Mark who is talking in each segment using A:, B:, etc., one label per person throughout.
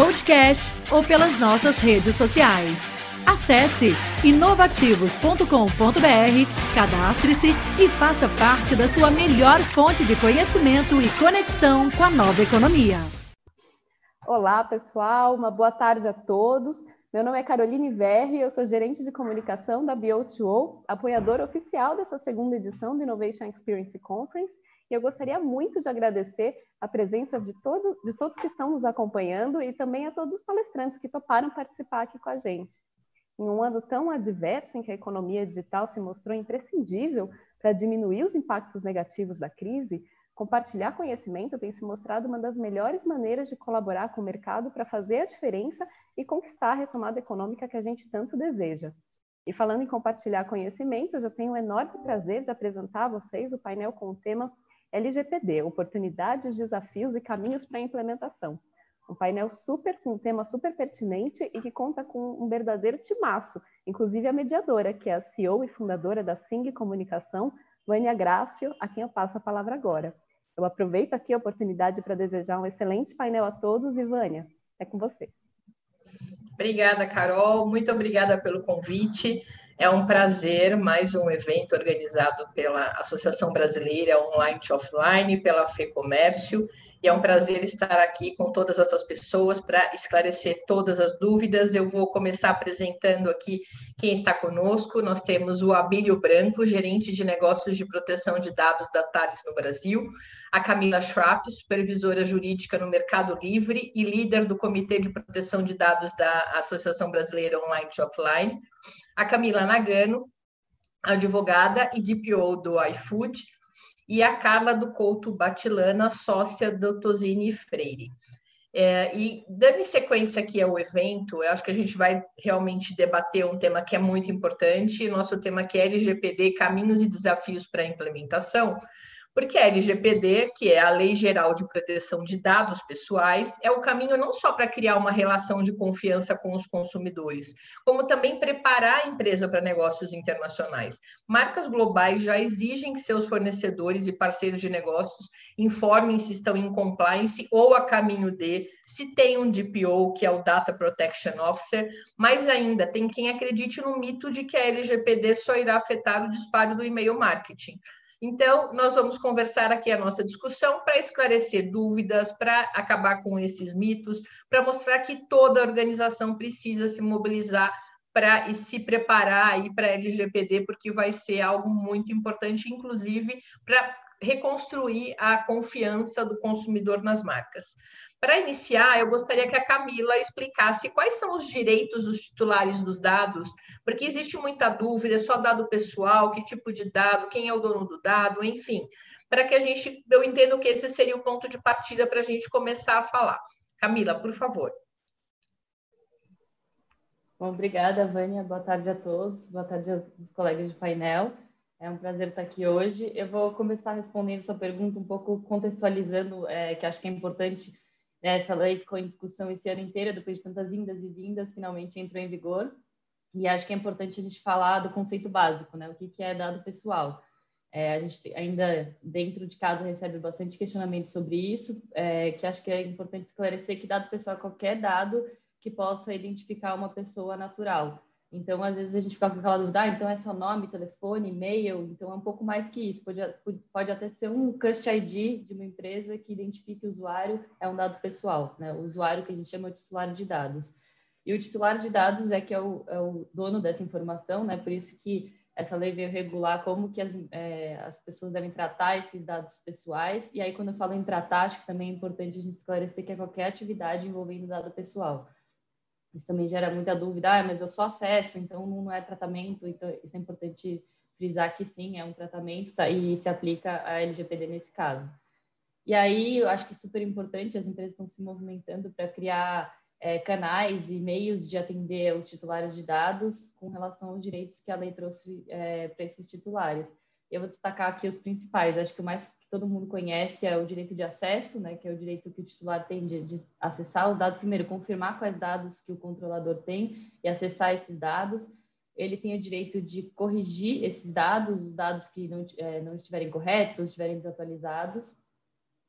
A: podcast ou pelas nossas redes sociais. Acesse inovativos.com.br, cadastre-se e faça parte da sua melhor fonte de conhecimento e conexão com a nova economia.
B: Olá, pessoal, uma boa tarde a todos. Meu nome é Caroline Verri, eu sou gerente de comunicação da BO2O, apoiadora oficial dessa segunda edição do Innovation Experience Conference, e eu gostaria muito de agradecer a presença de, todo, de todos que estão nos acompanhando e também a todos os palestrantes que toparam participar aqui com a gente. Em um ano tão adverso em que a economia digital se mostrou imprescindível para diminuir os impactos negativos da crise, Compartilhar conhecimento tem se mostrado uma das melhores maneiras de colaborar com o mercado para fazer a diferença e conquistar a retomada econômica que a gente tanto deseja. E falando em compartilhar conhecimento, eu já tenho o enorme prazer de apresentar a vocês o painel com o tema LGPD, oportunidades, desafios e caminhos para a implementação. Um painel super com um tema super pertinente e que conta com um verdadeiro timaço, inclusive a mediadora, que é a CEO e fundadora da Sing Comunicação, Vânia Grácio, a quem eu passo a palavra agora. Eu aproveito aqui a oportunidade para desejar um excelente painel a todos e Vânia, é com você.
C: Obrigada, Carol. Muito obrigada pelo convite. É um prazer, mais um evento organizado pela Associação Brasileira Online to Offline, pela FEComércio, e é um prazer estar aqui com todas essas pessoas para esclarecer todas as dúvidas. Eu vou começar apresentando aqui quem está conosco. Nós temos o Abílio Branco, gerente de negócios de proteção de dados da Thales no Brasil, a Camila Schrapp, supervisora jurídica no Mercado Livre e líder do Comitê de Proteção de Dados da Associação Brasileira Online to Offline, a Camila Nagano, advogada e DPO do iFood, e a Carla do Couto Batilana, sócia do Tosini Freire. É, e dando sequência aqui ao evento, eu acho que a gente vai realmente debater um tema que é muito importante, nosso tema que é LGPD, caminhos e desafios para a implementação, porque a LGPD, que é a Lei Geral de Proteção de Dados Pessoais, é o caminho não só para criar uma relação de confiança com os consumidores, como também preparar a empresa para negócios internacionais. Marcas globais já exigem que seus fornecedores e parceiros de negócios informem se estão em compliance ou a caminho de, se tem um DPO, que é o Data Protection Officer, mais ainda, tem quem acredite no mito de que a LGPD só irá afetar o disparo do e-mail marketing. Então, nós vamos conversar aqui a nossa discussão para esclarecer dúvidas, para acabar com esses mitos, para mostrar que toda organização precisa se mobilizar para e se preparar aí para LGPD, porque vai ser algo muito importante, inclusive para reconstruir a confiança do consumidor nas marcas. Para iniciar, eu gostaria que a Camila explicasse quais são os direitos dos titulares dos dados, porque existe muita dúvida, é só dado pessoal, que tipo de dado, quem é o dono do dado, enfim, para que a gente, eu entendo que esse seria o ponto de partida para a gente começar a falar. Camila, por favor.
B: Bom, obrigada, Vânia. Boa tarde a todos. Boa tarde aos colegas de painel. É um prazer estar aqui hoje. Eu vou começar respondendo sua pergunta um pouco contextualizando, é, que acho que é importante essa lei ficou em discussão esse ano inteiro, depois de tantas indas e vindas, finalmente entrou em vigor. E acho que é importante a gente falar do conceito básico, né? O que, que é dado pessoal. É, a gente ainda dentro de casa recebe bastante questionamento sobre isso, é, que acho que é importante esclarecer que dado pessoal é qualquer dado que possa identificar uma pessoa natural. Então, às vezes a gente fica com aquela dúvida, ah, então é só nome, telefone, e-mail, então é um pouco mais que isso. Pode, pode até ser um Cust ID de uma empresa que identifique o usuário, é um dado pessoal, né? O usuário que a gente chama de titular de dados. E o titular de dados é que é o, é o dono dessa informação, né? Por isso que essa lei veio regular como que as, é, as pessoas devem tratar esses dados pessoais. E aí, quando eu falo em tratar, acho que também é importante a gente esclarecer que é qualquer atividade envolvendo dado pessoal. Isso também gera muita dúvida, ah, mas eu só acesso, então não é tratamento, então isso é importante frisar que sim, é um tratamento tá, e se aplica a LGPD nesse caso. E aí, eu acho que é super importante, as empresas estão se movimentando para criar é, canais e meios de atender os titulares de dados com relação aos direitos que a lei trouxe é, para esses titulares. Eu vou destacar aqui os principais. Acho que o mais todo mundo conhece é o direito de acesso, né, que é o direito que o titular tem de, de acessar os dados. Primeiro, confirmar quais dados que o controlador tem e acessar esses dados. Ele tem o direito de corrigir esses dados, os dados que não, é, não estiverem corretos ou estiverem desatualizados.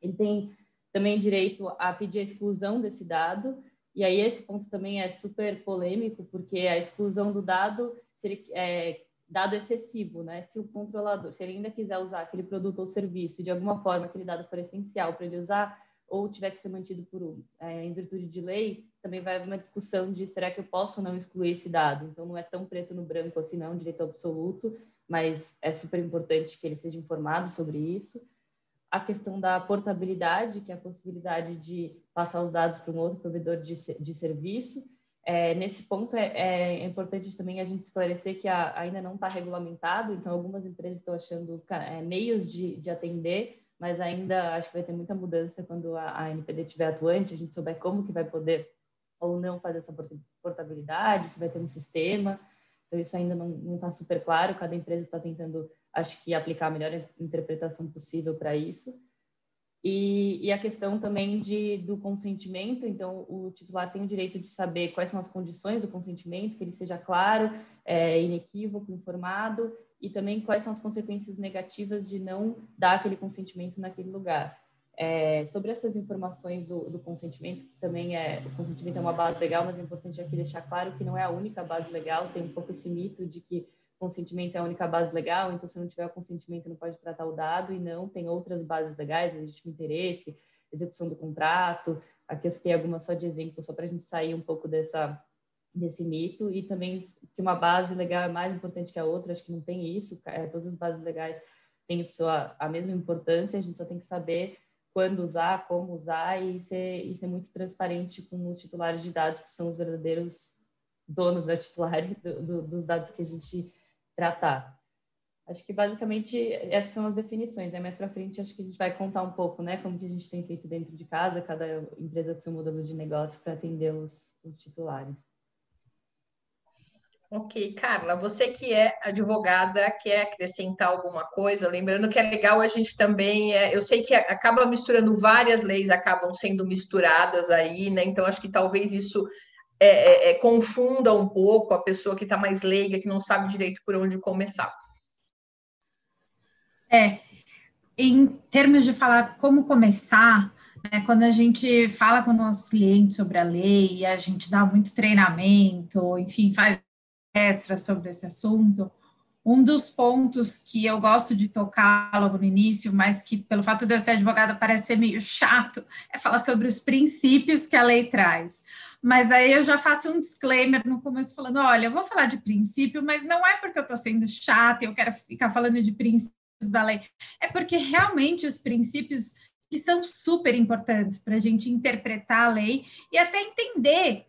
B: Ele tem também direito a pedir a exclusão desse dado. E aí esse ponto também é super polêmico, porque a exclusão do dado seria, é, dado excessivo, né? Se o controlador, se ele ainda quiser usar aquele produto ou serviço de alguma forma aquele dado for essencial para ele usar ou tiver que ser mantido por é, em virtude de lei, também vai haver uma discussão de será que eu posso ou não excluir esse dado. Então não é tão preto no branco assim, não é direito absoluto, mas é super importante que ele seja informado sobre isso. A questão da portabilidade, que é a possibilidade de passar os dados para um outro provedor de, de serviço é, nesse ponto é, é, importante também a gente esclarecer que a, ainda não está regulamentado, então algumas empresas estão achando é, meios de, de, atender, mas ainda acho que vai ter muita mudança quando a, a NPD estiver atuante, a gente souber como que vai poder ou não fazer essa portabilidade, se vai ter um sistema, então isso ainda não está super claro, cada empresa está tentando, acho que, aplicar a melhor interpretação possível para isso. E, e, a questão também de, do consentimento, então o titular tem o direito de saber quais são as condições do consentimento, que ele seja claro, é, inequívoco, informado, e também quais são as consequências negativas de não dar aquele consentimento naquele lugar. É, sobre essas informações do, do, consentimento, que também é, o consentimento é uma base legal, mas é importante aqui deixar claro que não é a única base legal, tem um pouco esse mito de que consentimento é a única base legal, então se não tiver o consentimento não pode tratar o dado e não tem outras bases legais, legítimo interesse, execução do contrato. Aqui eu citei algumas só de exemplo, só para a gente sair um pouco dessa desse mito e também que uma base legal é mais importante que a outra, acho que não tem isso, é, todas as bases legais têm sua, a mesma importância, a gente só tem que saber quando usar, como usar e ser, e ser muito transparente com os titulares de dados, que são os verdadeiros donos da titular do, do, dos dados que a gente tratar. Acho que basicamente essas são as definições. Aí mais para frente acho que a gente vai contar um pouco, né, como que a gente tem feito dentro de casa, cada empresa com seu modelo de negócio para atender os, os titulares.
C: Ok, Carla, você que é advogada, quer acrescentar alguma coisa? Lembrando que é legal a gente também, é, eu sei que acaba misturando várias leis, acabam sendo misturadas aí, né? Então acho que talvez isso é, é, é, confunda um pouco a pessoa que está mais leiga, que não sabe direito por onde começar.
D: É, em termos de falar como começar, né, quando a gente fala com nossos clientes sobre a lei, a gente dá muito treinamento, enfim, faz extra sobre esse assunto, um dos pontos que eu gosto de tocar logo no início, mas que pelo fato de eu ser advogada parece ser meio chato, é falar sobre os princípios que a lei traz. Mas aí eu já faço um disclaimer no começo falando, olha, eu vou falar de princípio, mas não é porque eu estou sendo chata e eu quero ficar falando de princípios da lei, é porque realmente os princípios eles são super importantes para a gente interpretar a lei e até entender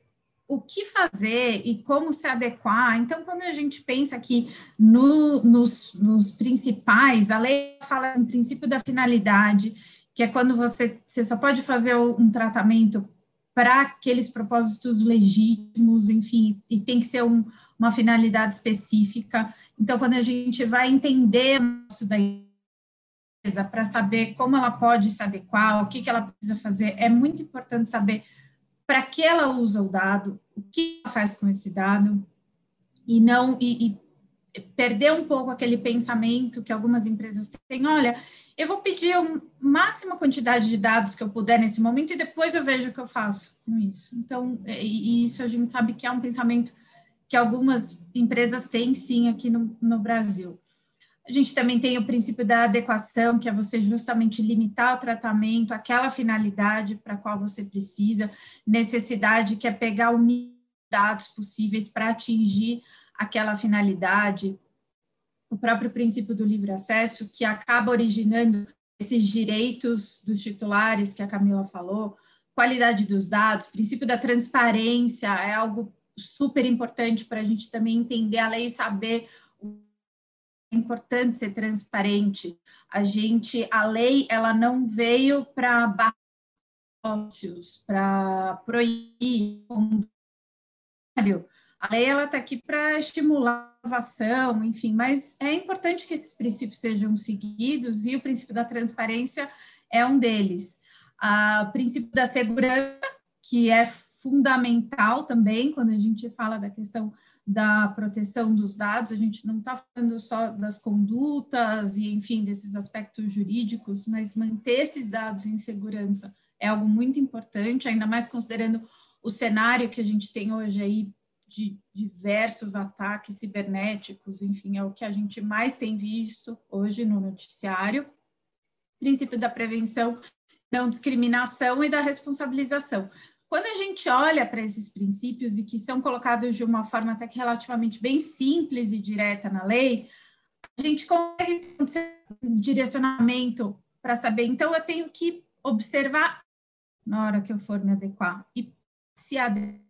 D: o que fazer e como se adequar. Então, quando a gente pensa aqui no, nos, nos, principais, a lei fala no princípio da finalidade, que é quando você, você só pode fazer um tratamento para aqueles propósitos legítimos, enfim, e tem que ser um, uma finalidade específica. Então, quando a gente vai entender isso da empresa para saber como ela pode se adequar, o que, que ela precisa fazer, é muito importante saber para que ela usa o dado, o que ela faz com esse dado, e não e, e perder um pouco aquele pensamento que algumas empresas têm, olha, eu vou pedir a máxima quantidade de dados que eu puder nesse momento e depois eu vejo o que eu faço com isso. Então, é, e isso a gente sabe que é um pensamento que algumas empresas têm sim aqui no, no Brasil. A gente também tem o princípio da adequação, que é você justamente limitar o tratamento àquela finalidade para a qual você precisa, necessidade, que é pegar o mínimo de dados possíveis para atingir aquela finalidade, o próprio princípio do livre acesso, que acaba originando esses direitos dos titulares que a Camila falou, qualidade dos dados, princípio da transparência é algo super importante para a gente também entender a lei e saber importante ser transparente. A gente, a lei, ela não veio para negócios, para proibir a lei ela está aqui para estimular a inovação, enfim, mas é importante que esses princípios sejam seguidos e o princípio da transparência é um deles. O princípio da segurança, que é fundamental também quando a gente fala da questão da proteção dos dados, a gente não está falando só das condutas e, enfim, desses aspectos jurídicos, mas manter esses dados em segurança é algo muito importante, ainda mais considerando o cenário que a gente tem hoje aí de diversos ataques cibernéticos, enfim, é o que a gente mais tem visto hoje no noticiário. Princípio da prevenção, não discriminação e da responsabilização. Quando a gente olha para esses princípios e que são colocados de uma forma até que relativamente bem simples e direta na lei, a gente consegue ter um direcionamento para saber. Então, eu tenho que observar na hora que eu for me adequar e se adequar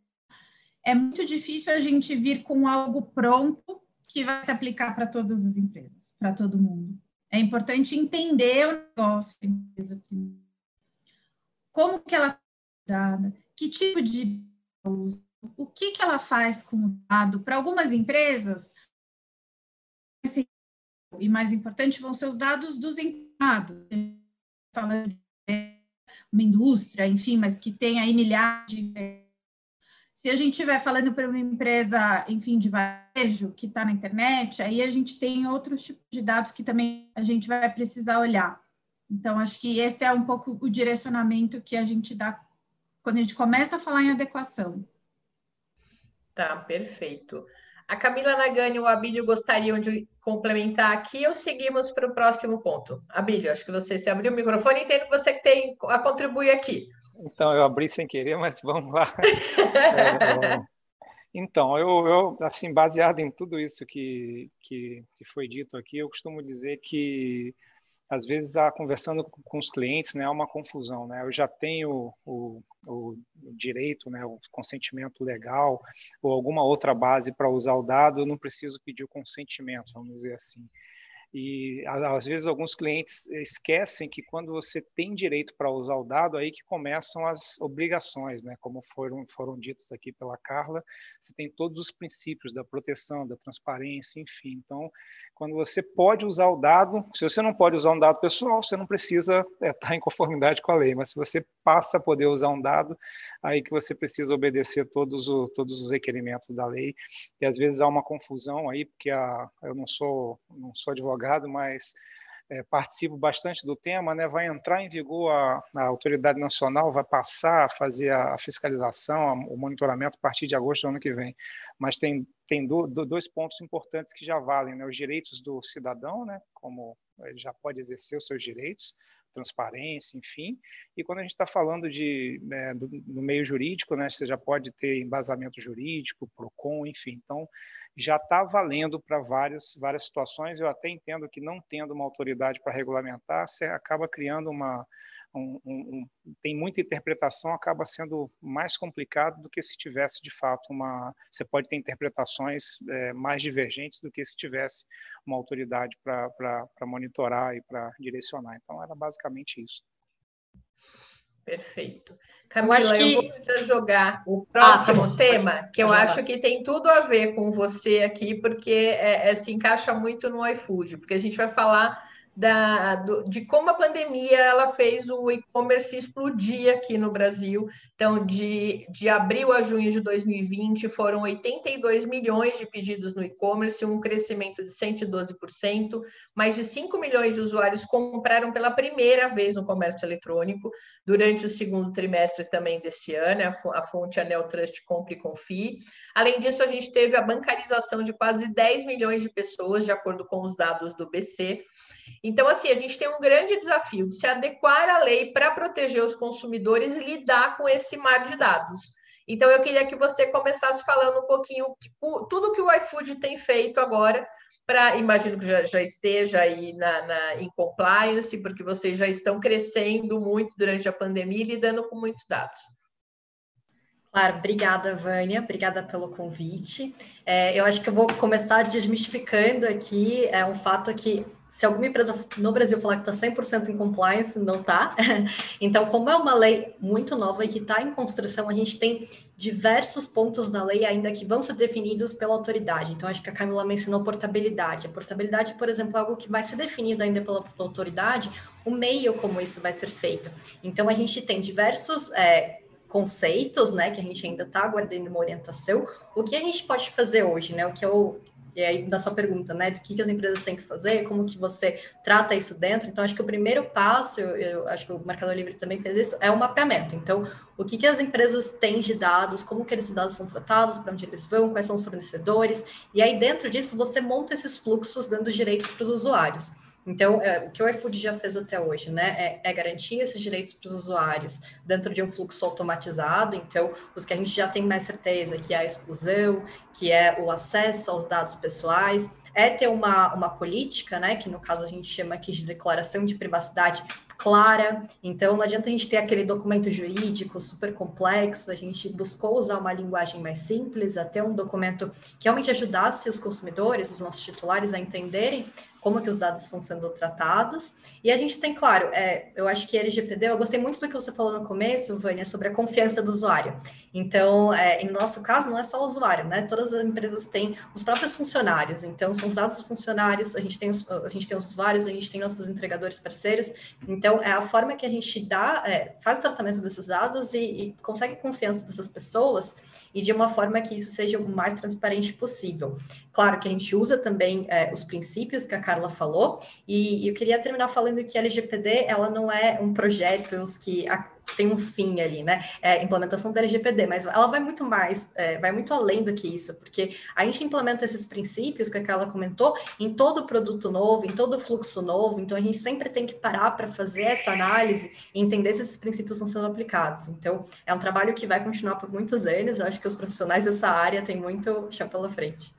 D: é muito difícil a gente vir com algo pronto que vai se aplicar para todas as empresas, para todo mundo. É importante entender o negócio da empresa Como que ela é que tipo de o que, que ela faz com o dado. Para algumas empresas, e mais importante, vão ser os dados dos empregados. Falando de uma indústria, enfim, mas que tem aí milhares de se a gente estiver falando para uma empresa, enfim, de varejo que está na internet, aí a gente tem outros tipos de dados que também a gente vai precisar olhar. Então, acho que esse é um pouco o direcionamento que a gente dá quando a gente começa a falar em adequação.
C: Tá, perfeito. A Camila Nagani e o Abílio gostariam de complementar aqui ou seguimos para o próximo ponto? Abílio, acho que você se abriu o microfone, entendo que você que tem a contribuir aqui.
E: Então, eu abri sem querer, mas vamos lá. É, então, eu, eu, assim, baseado em tudo isso que, que, que, foi dito aqui, eu costumo dizer que, às vezes, a, conversando com os clientes, né, há uma confusão, né? Eu já tenho o, o, o direito, né, o consentimento legal ou alguma outra base para usar o dado, eu não preciso pedir o consentimento, vamos dizer assim. E às vezes alguns clientes esquecem que quando você tem direito para usar o dado, aí que começam as obrigações, né? Como foram foram ditos aqui pela Carla, você tem todos os princípios da proteção, da transparência, enfim. Então, quando você pode usar o dado, se você não pode usar um dado pessoal, você não precisa estar é, tá em conformidade com a lei. Mas se você passa a poder usar um dado, aí que você precisa obedecer todos, o, todos os requerimentos da lei. E às vezes há uma confusão aí, porque a, eu não sou não sou advogado advogado, mas é, participo bastante do tema, né, vai entrar em vigor a, a, autoridade nacional, vai passar a fazer a, a fiscalização, a, o monitoramento a partir de agosto do ano que vem. Mas tem, tem do, do, dois pontos importantes que já valem, né, os direitos do cidadão, né, como ele já pode exercer os seus direitos, transparência, enfim. E quando a gente está falando de né, do, no meio jurídico, né, você já pode ter embasamento jurídico, PROCON, enfim. Então, já está valendo para várias, várias situações. Eu até entendo que não tendo uma autoridade para regulamentar, você acaba criando uma. Um, um, um, tem muita interpretação, acaba sendo mais complicado do que se tivesse de fato uma. Você pode ter interpretações é, mais divergentes do que se tivesse uma autoridade para monitorar e para direcionar. Então, era basicamente isso.
C: Perfeito. Camila, eu, que... eu vou jogar o próximo ah, tá tema, que eu acho que tem tudo a ver com você aqui, porque é, é, se encaixa muito no iFood, porque a gente vai falar da, do, de como a pandemia ela fez o e-commerce explodir aqui no Brasil. Então, de, de abril a junho de 2020, foram 82 milhões de pedidos no e-commerce, um crescimento de 112%. Mais de 5 milhões de usuários compraram pela primeira vez no comércio eletrônico durante o segundo trimestre também desse ano. A fonte Anel Trust Compre e Confie. Além disso, a gente teve a bancarização de quase 10 milhões de pessoas, de acordo com os dados do BC. Então, assim, a gente tem um grande desafio de se adequar à lei para proteger os consumidores e lidar com esse mar de dados. Então, eu queria que você começasse falando um pouquinho tipo, tudo que o iFood tem feito agora para, imagino que já, já esteja aí na, na, em compliance, porque vocês já estão crescendo muito durante a pandemia e lidando com muitos dados.
F: Claro, obrigada, Vânia, obrigada pelo convite. É, eu acho que eu vou começar desmistificando aqui é, um fato que se alguma empresa no Brasil falar que está 100% em compliance, não está. Então, como é uma lei muito nova e que está em construção, a gente tem diversos pontos da lei ainda que vão ser definidos pela autoridade. Então, acho que a Camila mencionou portabilidade. A portabilidade, por exemplo, é algo que vai ser definido ainda pela, autoridade, o meio como isso vai ser feito. Então, a gente tem diversos é, conceitos, né, que a gente ainda está aguardando uma orientação. O que a gente pode fazer hoje, né? O que eu e aí da sua pergunta, né, do que, que as empresas têm que fazer, como que você trata isso dentro. Então, acho que o primeiro passo, eu, eu acho que o Mercado Livre também fez isso, é o mapeamento. Então, o que, que as empresas têm de dados, como que esses dados são tratados, para onde eles vão, quais são os fornecedores, e aí dentro disso você monta esses fluxos dando direitos para os usuários. Então, é, o que o iFood já fez até hoje, né, é, é garantir esses direitos para os usuários dentro de um fluxo automatizado. Então, os que a gente já tem mais certeza, que é a exclusão, que é o acesso aos dados pessoais, é ter uma, uma política, né, que no caso a gente chama aqui de declaração de privacidade clara. Então, não adianta a gente ter aquele documento jurídico super complexo, a gente buscou usar uma linguagem mais simples, até um documento que realmente ajudasse os consumidores, os nossos titulares, a entenderem como que os dados estão sendo tratados. E a gente tem, claro, é, eu acho que LGPD, eu gostei muito do que você falou no começo, Vânia, sobre a confiança do usuário. Então, é, em nosso caso, não é só o usuário, né? Todas as empresas têm os próprios funcionários. Então, são os dados dos funcionários, a gente tem os, a gente tem os usuários, a gente tem nossos entregadores parceiros. Então, é a forma que a gente dá, é, faz tratamento desses dados e, e consegue confiança dessas pessoas e de uma forma que isso seja o mais transparente possível. Claro que a gente usa também é, os princípios que a Carla falou, e, e eu queria terminar falando que a LGPD ela não é um projeto que a, tem um fim ali, né? É implementação da LGPD, mas ela vai muito mais, é, vai muito além do que isso, porque a gente implementa esses princípios que a Carla comentou em todo produto novo, em todo fluxo novo, então a gente sempre tem que parar para fazer essa análise e entender se esses princípios estão sendo aplicados. Então, é um trabalho que vai continuar por muitos anos, eu acho que os profissionais dessa área têm muito chão pela frente.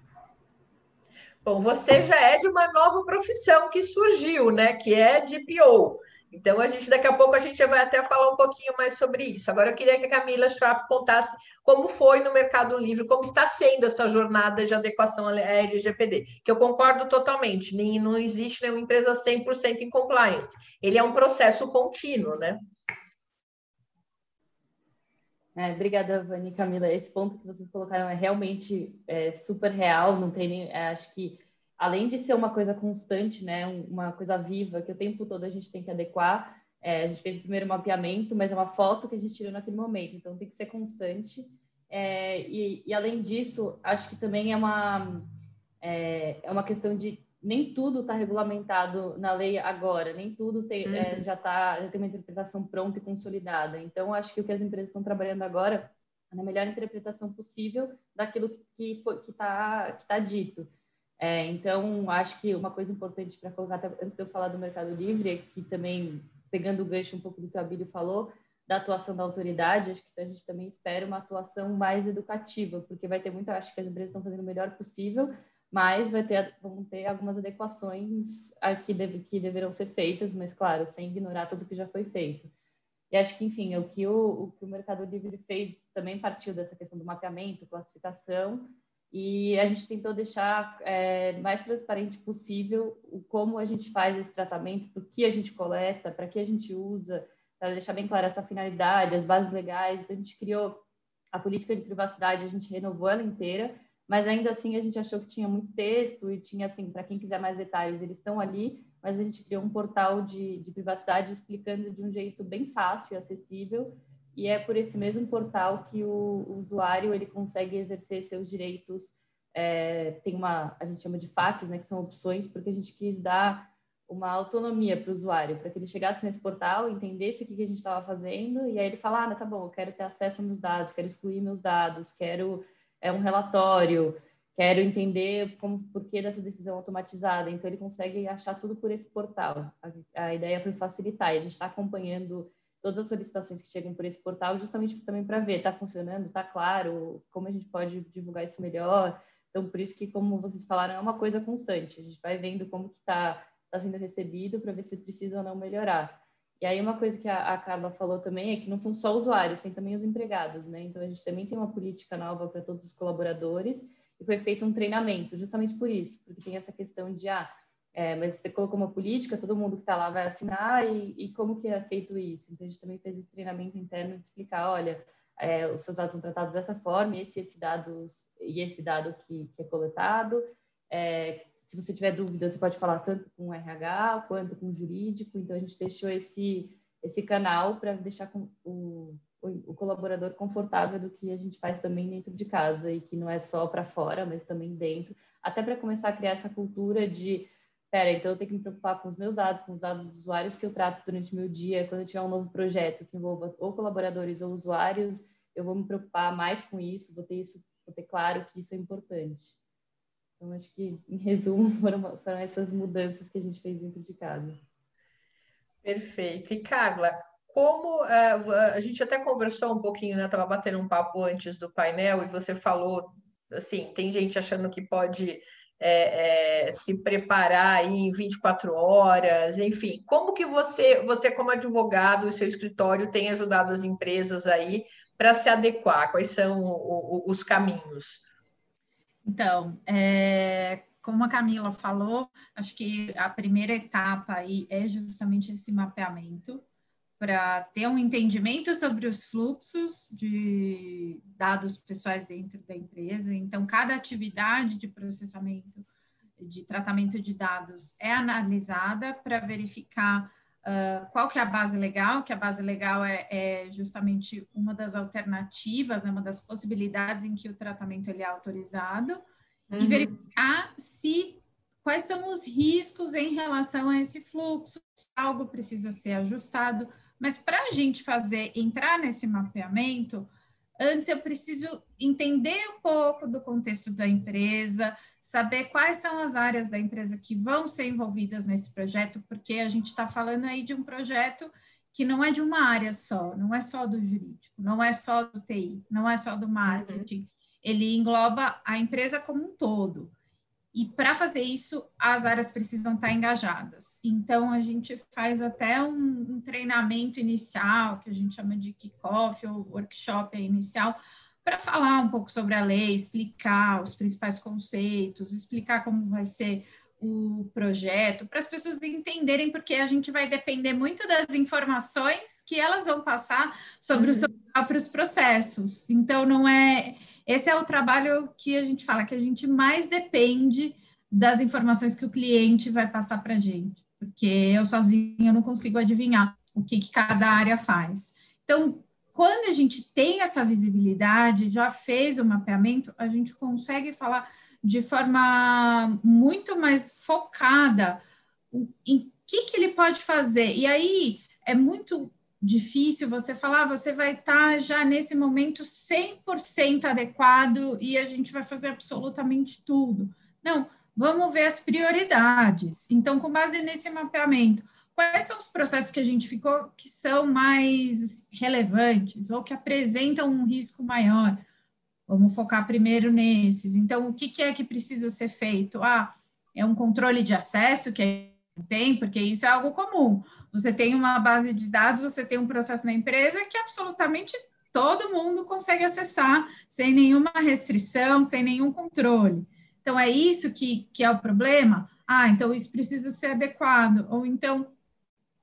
C: Bom, você já é de uma nova profissão que surgiu, né? Que é de PO. Então, a gente daqui a pouco a gente vai até falar um pouquinho mais sobre isso. Agora, eu queria que a Camila Schwab contasse como foi no Mercado Livre, como está sendo essa jornada de adequação à LGPD, que eu concordo totalmente, nem, não existe nenhuma empresa 100% em compliance. Ele é um processo contínuo, né?
B: É, obrigada, Vani e Camila. Esse ponto que vocês colocaram é realmente é, super real. Não tem nem, é, acho que além de ser uma coisa constante, né, uma coisa viva que o tempo todo a gente tem que adequar. É, a gente fez o primeiro mapeamento, mas é uma foto que a gente tirou naquele momento, então tem que ser constante. É, e, e, além disso, acho que também é uma é, é uma questão de nem tudo está regulamentado na lei agora, nem tudo tem, é, uhum. já tá já tem uma interpretação pronta e consolidada. Então, acho que o que as empresas estão trabalhando agora é na melhor interpretação possível daquilo que foi que está que tá dito. É, então, acho que uma coisa importante para colocar, antes de eu falar do Mercado Livre, é que também, pegando o gancho um pouco do que a Abílio falou, da atuação da autoridade, acho que a gente também espera uma atuação mais educativa, porque vai ter muita, acho que as empresas estão fazendo o melhor possível, mas vai ter, vão ter algumas adequações que, deve, que deverão ser feitas, mas claro, sem ignorar tudo que já foi feito. E acho que, enfim, o que o, o que o Mercado Livre fez também partiu dessa questão do mapeamento, classificação, e a gente tentou deixar é, mais transparente possível o como a gente faz esse tratamento, por que a gente coleta, para que a gente usa, para deixar bem clara essa finalidade, as bases legais. Então, a gente criou a política de privacidade, a gente renovou ela inteira, mas ainda assim a gente achou que tinha muito texto e tinha, assim, para quem quiser mais detalhes, eles estão ali, mas a gente criou um portal de, de privacidade explicando de um jeito bem fácil e acessível e é por esse mesmo portal que o, usuário ele consegue exercer seus direitos. É, tem uma, a gente chama de FAQs, né, que são opções, porque a gente quis dar uma autonomia para o usuário, para que ele chegasse nesse portal, entendesse o que, que a gente estava fazendo, e aí ele fala, ah, tá bom, eu quero ter acesso aos meus dados, quero excluir meus dados, quero é, um relatório, quero entender como, por que dessa decisão automatizada. Então, ele consegue achar tudo por esse portal. A, a ideia foi facilitar, e a gente está acompanhando todas as solicitações que chegam por esse portal, justamente também para ver, está funcionando, está claro, como a gente pode divulgar isso melhor. Então, por isso que, como vocês falaram, é uma coisa constante. A gente vai vendo como que está tá sendo recebido para ver se precisa ou não melhorar. E aí, uma coisa que a, a Carla falou também é que não são só usuários, tem também os empregados, né? Então, a gente também tem uma política nova para todos os colaboradores e foi feito um treinamento, justamente por isso, porque tem essa questão de, ah, É, mas você colocou uma política, todo mundo que está lá vai assinar e, e, como que é feito isso? Então a gente também fez esse treinamento interno de explicar, olha, é, os seus dados são tratados dessa forma, esse esse dados e esse dado que, que é coletado. É, se você tiver dúvida, você pode falar tanto com o RH quanto com o jurídico. Então a gente deixou esse esse canal para deixar o, o, o, colaborador confortável do que a gente faz também dentro de casa e que não é só para fora, mas também dentro, até para começar a criar essa cultura de Pera, então eu tenho que me preocupar com os meus dados, com os dados dos usuários que eu trato durante o meu dia. Quando eu tiver um novo projeto que envolva ou colaboradores ou usuários, eu vou me preocupar mais com isso, vou ter isso, vou ter claro que isso é importante. Então, acho que, em resumo, foram, foram essas mudanças que a gente fez dentro de casa.
C: Perfeito. E Carla, como uh, a gente até conversou um pouquinho, né? Estava batendo um papo antes do painel e você falou assim, tem gente achando que pode é, é, se preparar aí em 24 horas, enfim, como que você, você como advogado, o seu escritório tem ajudado as empresas aí para se adequar? Quais são o, o, os caminhos?
D: Então, é, como a Camila falou, acho que a primeira etapa aí é justamente esse mapeamento para ter um entendimento sobre os fluxos de dados pessoais dentro da empresa. Então, cada atividade de processamento, de tratamento de dados é analisada para verificar uh, qual que é a base legal, que a base legal é, é justamente uma das alternativas, né, uma das possibilidades em que o tratamento ele é autorizado, uhum. e verificar se quais são os riscos em relação a esse fluxo, se algo precisa ser ajustado. Mas para a gente fazer, entrar nesse mapeamento, antes eu preciso entender um pouco do contexto da empresa, saber quais são as áreas da empresa que vão ser envolvidas nesse projeto, porque a gente está falando aí de um projeto que não é de uma área só, não é só do jurídico, não é só do TI, não é só do marketing. Uhum ele engloba a empresa como um todo. E para fazer isso, as áreas precisam estar engajadas. Então, a gente faz até um, um treinamento inicial, que a gente chama de kickoff ou workshop inicial, para falar um pouco sobre a lei, explicar os principais conceitos, explicar como vai ser o projeto, para as pessoas entenderem, porque a gente vai depender muito das informações que elas vão passar sobre uhum. os seus próprios processos. Então, não é esse é o trabalho que a gente fala que a gente mais depende das informações que o cliente vai passar para a gente, porque eu sozinha não consigo adivinhar o que, que cada área faz. Então, quando a gente tem essa visibilidade, já fez o mapeamento, a gente consegue falar de forma muito mais focada em que, que ele pode fazer. E aí é muito difícil você falar, ah, você vai estar tá já nesse momento 100% adequado e a gente vai fazer absolutamente tudo. Não, vamos ver as prioridades. Então, com base nesse mapeamento, quais são os processos que a gente ficou que são mais relevantes ou que apresentam um risco maior? Vamos focar primeiro nesses. Então, o que, que é que precisa ser feito? Ah, é um controle de acesso que tem, porque isso é algo comum você tem uma base de dados, você tem um processo na empresa que absolutamente todo mundo consegue acessar sem nenhuma restrição, sem nenhum controle. Então, é isso que, que é o problema? Ah, então isso precisa ser adequado. Ou então,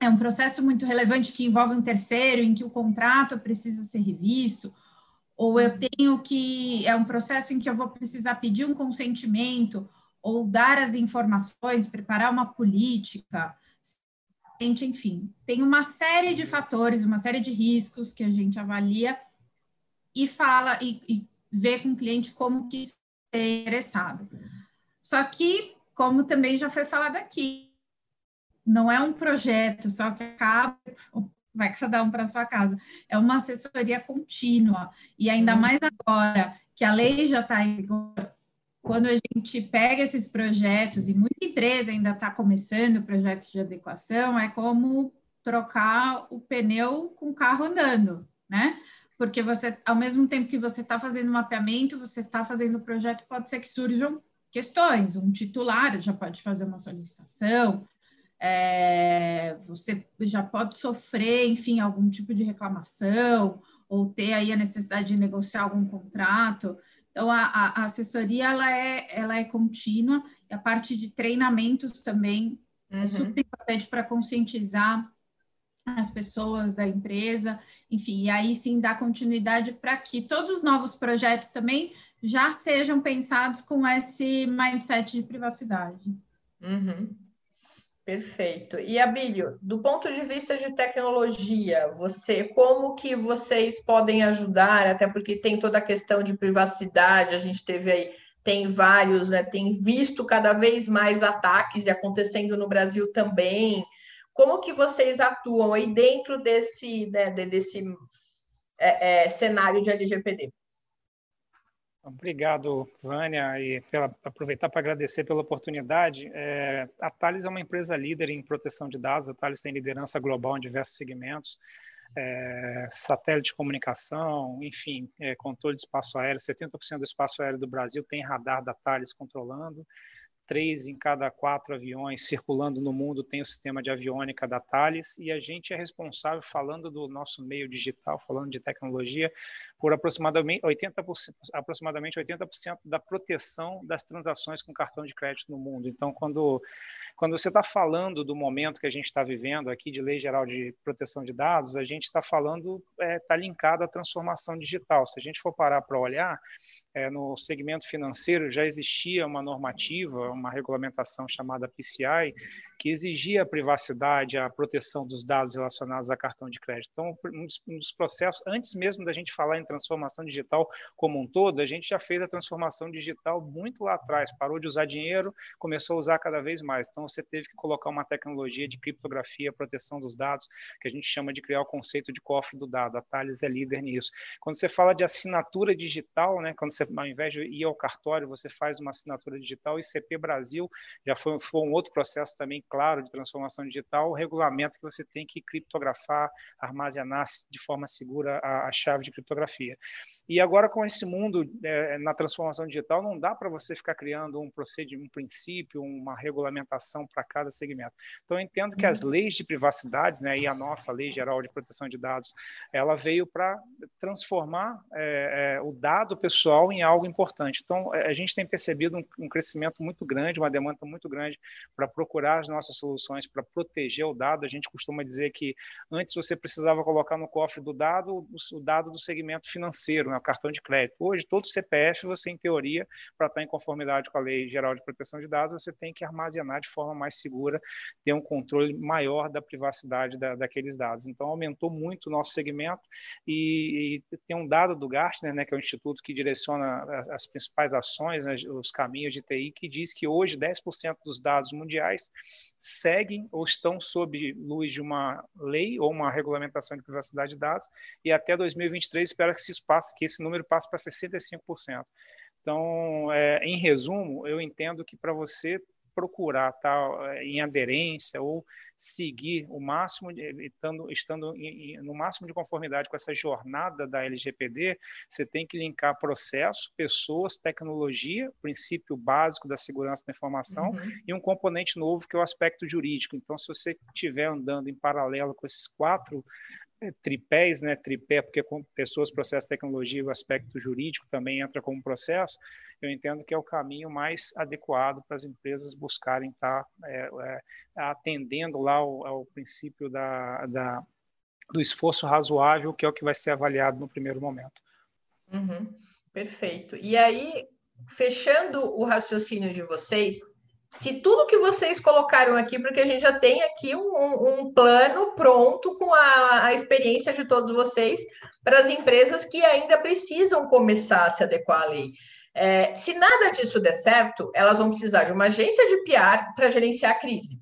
D: é um processo muito relevante que envolve um terceiro, em que o contrato precisa ser revisto. Ou eu tenho que. É um processo em que eu vou precisar pedir um consentimento, ou dar as informações, preparar uma política enfim, tem uma série de fatores, uma série de riscos que a gente avalia e fala e, e vê com o cliente como que é interessado. Só que, como também já foi falado aqui, não é um projeto só que acaba, vai cada um para sua casa. É uma assessoria contínua. E ainda uhum. mais agora que a lei já está em vigor, quando a gente pega esses projetos, e muita empresa ainda está começando projetos de adequação, é como trocar o pneu com o carro andando, né? Porque você, ao mesmo tempo que você está fazendo mapeamento, você está fazendo o projeto, pode ser que surjam questões. Um titular já pode fazer uma solicitação, é, você já pode sofrer, enfim, algum tipo de reclamação, ou ter aí a necessidade de negociar algum contrato. Então, a, a, assessoria ela é, ela é contínua a parte de treinamentos também é uhum. é super importante para conscientizar as pessoas da empresa, enfim, e aí sim dar continuidade para que todos os novos projetos também já sejam pensados com esse mindset de privacidade.
C: Uhum. Perfeito. E Abílio, do ponto de vista de tecnologia, você como que vocês podem ajudar, até porque tem toda a questão de privacidade, a gente teve aí tem vários, né, tem visto cada vez mais ataques acontecendo no Brasil também. Como que vocês atuam aí dentro desse, né, desse é, é, cenário de LGPD?
E: Obrigado, Vânia, e pela, aproveitar para agradecer pela oportunidade. É, a Thales é uma empresa líder em proteção de dados, a Thales tem liderança global em diversos segmentos, é, satélite de comunicação, enfim, é, controle de espaço aéreo, 70% do espaço aéreo do Brasil tem radar da Thales controlando, três em cada quatro aviões circulando no mundo tem o sistema de aviônica da Thales e a gente é responsável, falando do nosso meio digital, falando de tecnologia, por aproximadamente 80%, aproximadamente 80% da proteção das transações com cartão de crédito no mundo. Então, quando, quando você está falando do momento que a gente está vivendo aqui de Lei Geral de Proteção de Dados, a gente está falando, está é, tá linkado à transformação digital. Se a gente for parar para olhar, é, no segmento financeiro já existia uma normativa, uma regulamentação chamada PCI, que exigia a privacidade, a proteção dos dados relacionados a cartão de crédito. Então, um dos, processos, antes mesmo da gente falar em transformação digital como um todo, a gente já fez a transformação digital muito lá atrás, parou de usar dinheiro, começou a usar cada vez mais. Então, você teve que colocar uma tecnologia de criptografia, proteção dos dados, que a gente chama de criar o conceito de cofre do dado. A Thales é líder nisso. Quando você fala de assinatura digital, né, quando você, ao invés de ir ao cartório, você faz uma assinatura digital, e CP Brasil já foi, foi um outro processo também claro de transformação digital, o regulamento que você tem que criptografar, armazenar de forma segura a, a chave de criptografia. E agora, com esse mundo é, na transformação digital, não dá para você ficar criando um procedimento, um princípio, uma regulamentação para cada segmento. Então, eu entendo que as uhum. leis de privacidade, né, e a nossa Lei Geral de Proteção de Dados, ela veio para transformar é, é, o dado pessoal em algo importante. Então, é, a gente tem percebido um, um crescimento muito grande, uma demanda muito grande para procurar as nossas soluções para proteger o dado. A gente costuma dizer que antes você precisava colocar no cofre do dado o dado do segmento financeiro, né, o cartão de crédito. Hoje, todo CPF, você, em teoria, para estar em conformidade com a Lei Geral de Proteção de Dados, você tem que armazenar de forma mais segura, ter um controle maior da privacidade da, daqueles dados. Então, aumentou muito o nosso segmento e, e tem um dado do Gartner, né, que é o instituto que direciona as principais ações, né, os caminhos de TI, que diz que hoje 10% dos dados mundiais seguem ou estão sob luz de uma lei ou uma regulamentação de privacidade de dados, e até 2023 espera que, se passe, que esse número passe para 65%. Então, é, em resumo, eu entendo que para você procurar estar tá, em aderência ou seguir o máximo, estando, estando em, no máximo de conformidade com essa jornada da LGPD, você tem que linkar processo, pessoas, tecnologia, princípio básico da segurança da informação uhum. e um componente novo que é o aspecto jurídico. Então, se você estiver andando em paralelo com esses quatro tripés, né, tripé, porque com pessoas, processo, tecnologia, o aspecto jurídico também entra como processo, eu entendo que é o caminho mais adequado para as empresas buscarem estar tá, é, é, atendendo lá ao, ao princípio da, da, do esforço razoável, que é o que vai ser avaliado no primeiro momento.
C: Uhum, perfeito. E aí, fechando o raciocínio de vocês, se tudo que vocês colocaram aqui, porque a gente já tem aqui um, um plano pronto com a, a, experiência de todos vocês para as empresas que ainda precisam começar a se adequar à lei. É, se nada disso der certo, elas vão precisar de uma agência de PR para gerenciar a crise.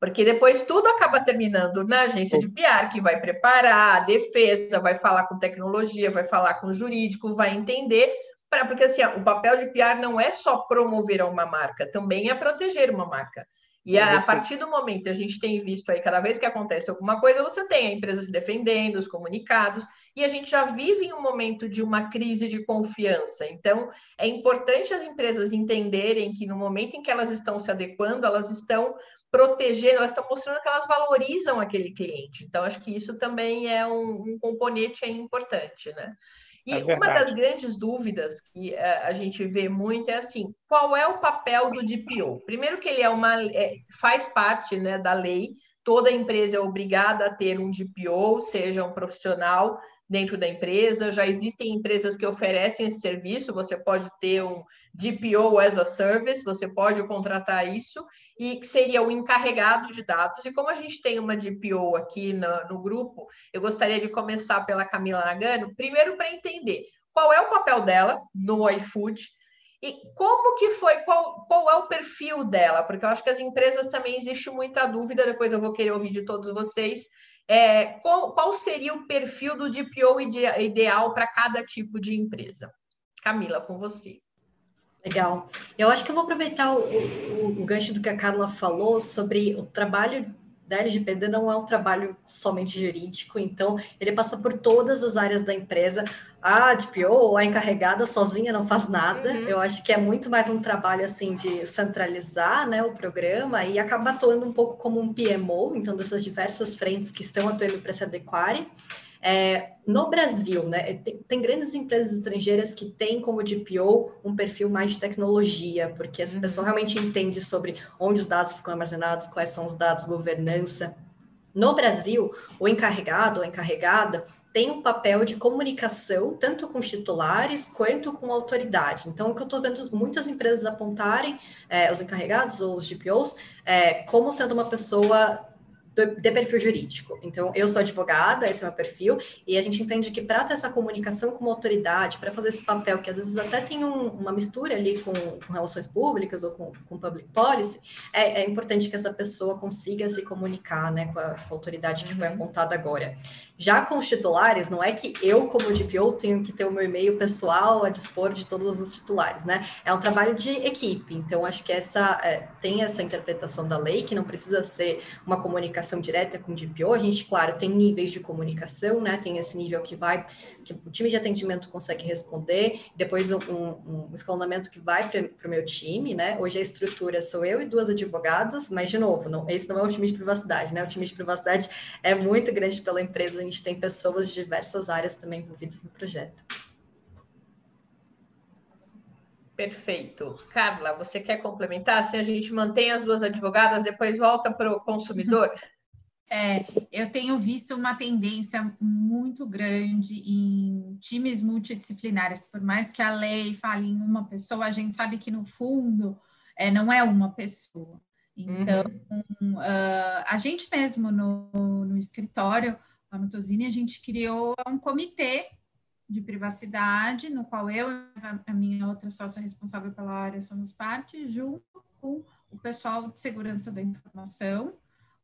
C: Porque depois tudo acaba terminando na agência de PR, que vai preparar a defesa, vai falar com tecnologia, vai falar com jurídico, vai entender para porque assim, o papel de PR não é só promover uma marca, também é proteger uma marca. E a, a, partir do momento a gente tem visto aí, cada vez que acontece alguma coisa, você tem a empresa se defendendo, os comunicados, e a gente já vive em um momento de uma crise de confiança. Então, é importante as empresas entenderem que no momento em que elas estão se adequando, elas estão protegendo, elas estão mostrando que elas valorizam aquele cliente. Então, acho que isso também é um, um componente importante, né? E é uma das grandes dúvidas que uh, a gente vê muito é assim: qual é o papel do DPO? Primeiro, que ele é uma é, faz parte né, da lei, toda empresa é obrigada a ter um DPO, seja um profissional dentro da empresa. Já existem empresas que oferecem esse serviço, você pode ter um DPO as a service, você pode contratar isso, e seria o encarregado de dados. E como a gente tem uma DPO aqui no, no grupo, eu gostaria de começar pela Camila Nagano, primeiro para entender qual é o papel dela no iFood, e como que foi, qual, qual é o perfil dela? Porque eu acho que as empresas também existe muita dúvida, depois eu vou querer ouvir de todos vocês, é, qual, qual, seria o perfil do DPO ideal para cada tipo de empresa? Camila, com você.
F: Legal. Eu acho que eu vou aproveitar o, o, o gancho do que a Carla falou sobre o trabalho da LGPD não é um trabalho somente jurídico, então ele passa por todas as áreas da empresa. A DPO ou a encarregada sozinha não faz nada. Uhum. Eu acho que é muito mais um trabalho assim de centralizar né, o programa e acaba atuando um pouco como um PMO, então dessas diversas frentes que estão atuando para se adequarem. É, no Brasil, né, tem, tem, grandes empresas estrangeiras que têm como DPO um perfil mais de tecnologia, porque essa uhum. pessoa realmente entende sobre onde os dados ficam armazenados, quais são os dados, governança. No Brasil, o encarregado ou encarregada tem um papel de comunicação, tanto com os titulares quanto com a autoridade. Então, o que eu estou vendo muitas empresas apontarem, é, os encarregados ou os DPOs, é, como sendo uma pessoa de perfil jurídico. Então, eu sou advogada, esse é meu perfil, e a gente entende que para ter essa comunicação com uma autoridade, para fazer esse papel, que às vezes até tem um, uma mistura ali com, com, relações públicas ou com, com public policy, é, é, importante que essa pessoa consiga se comunicar né, com, a, com a autoridade que uhum. foi apontada agora. Já com os titulares, não é que eu, como DPO, tenho que ter o meu e-mail pessoal a dispor de todos os titulares, né? É um trabalho de equipe. Então, acho que essa é, tem essa interpretação da lei, que não precisa ser uma comunicação direta com o DPO. A gente, claro, tem níveis de comunicação, né? Tem esse nível que vai, que o time de atendimento consegue responder, depois um, um, um escalonamento que vai para o meu time, né? Hoje a estrutura sou eu e duas advogadas, mas, de novo, não, esse não é o time de privacidade, né? O time de privacidade é muito grande pela empresa gente tem pessoas de diversas áreas também envolvidas no projeto.
C: Perfeito. Carla, você quer complementar? Se a gente mantém as duas advogadas, depois volta para o consumidor?
D: É, eu tenho visto uma tendência muito grande em times multidisciplinares. Por mais que a lei fale em uma pessoa, a gente sabe que no fundo é, não é uma pessoa. Então, uhum. uh, a gente mesmo no, no escritório Lá no Tosini, a gente criou um comitê de privacidade, no qual eu e a minha outra sócia responsável pela área somos parte, junto com o pessoal de segurança da informação,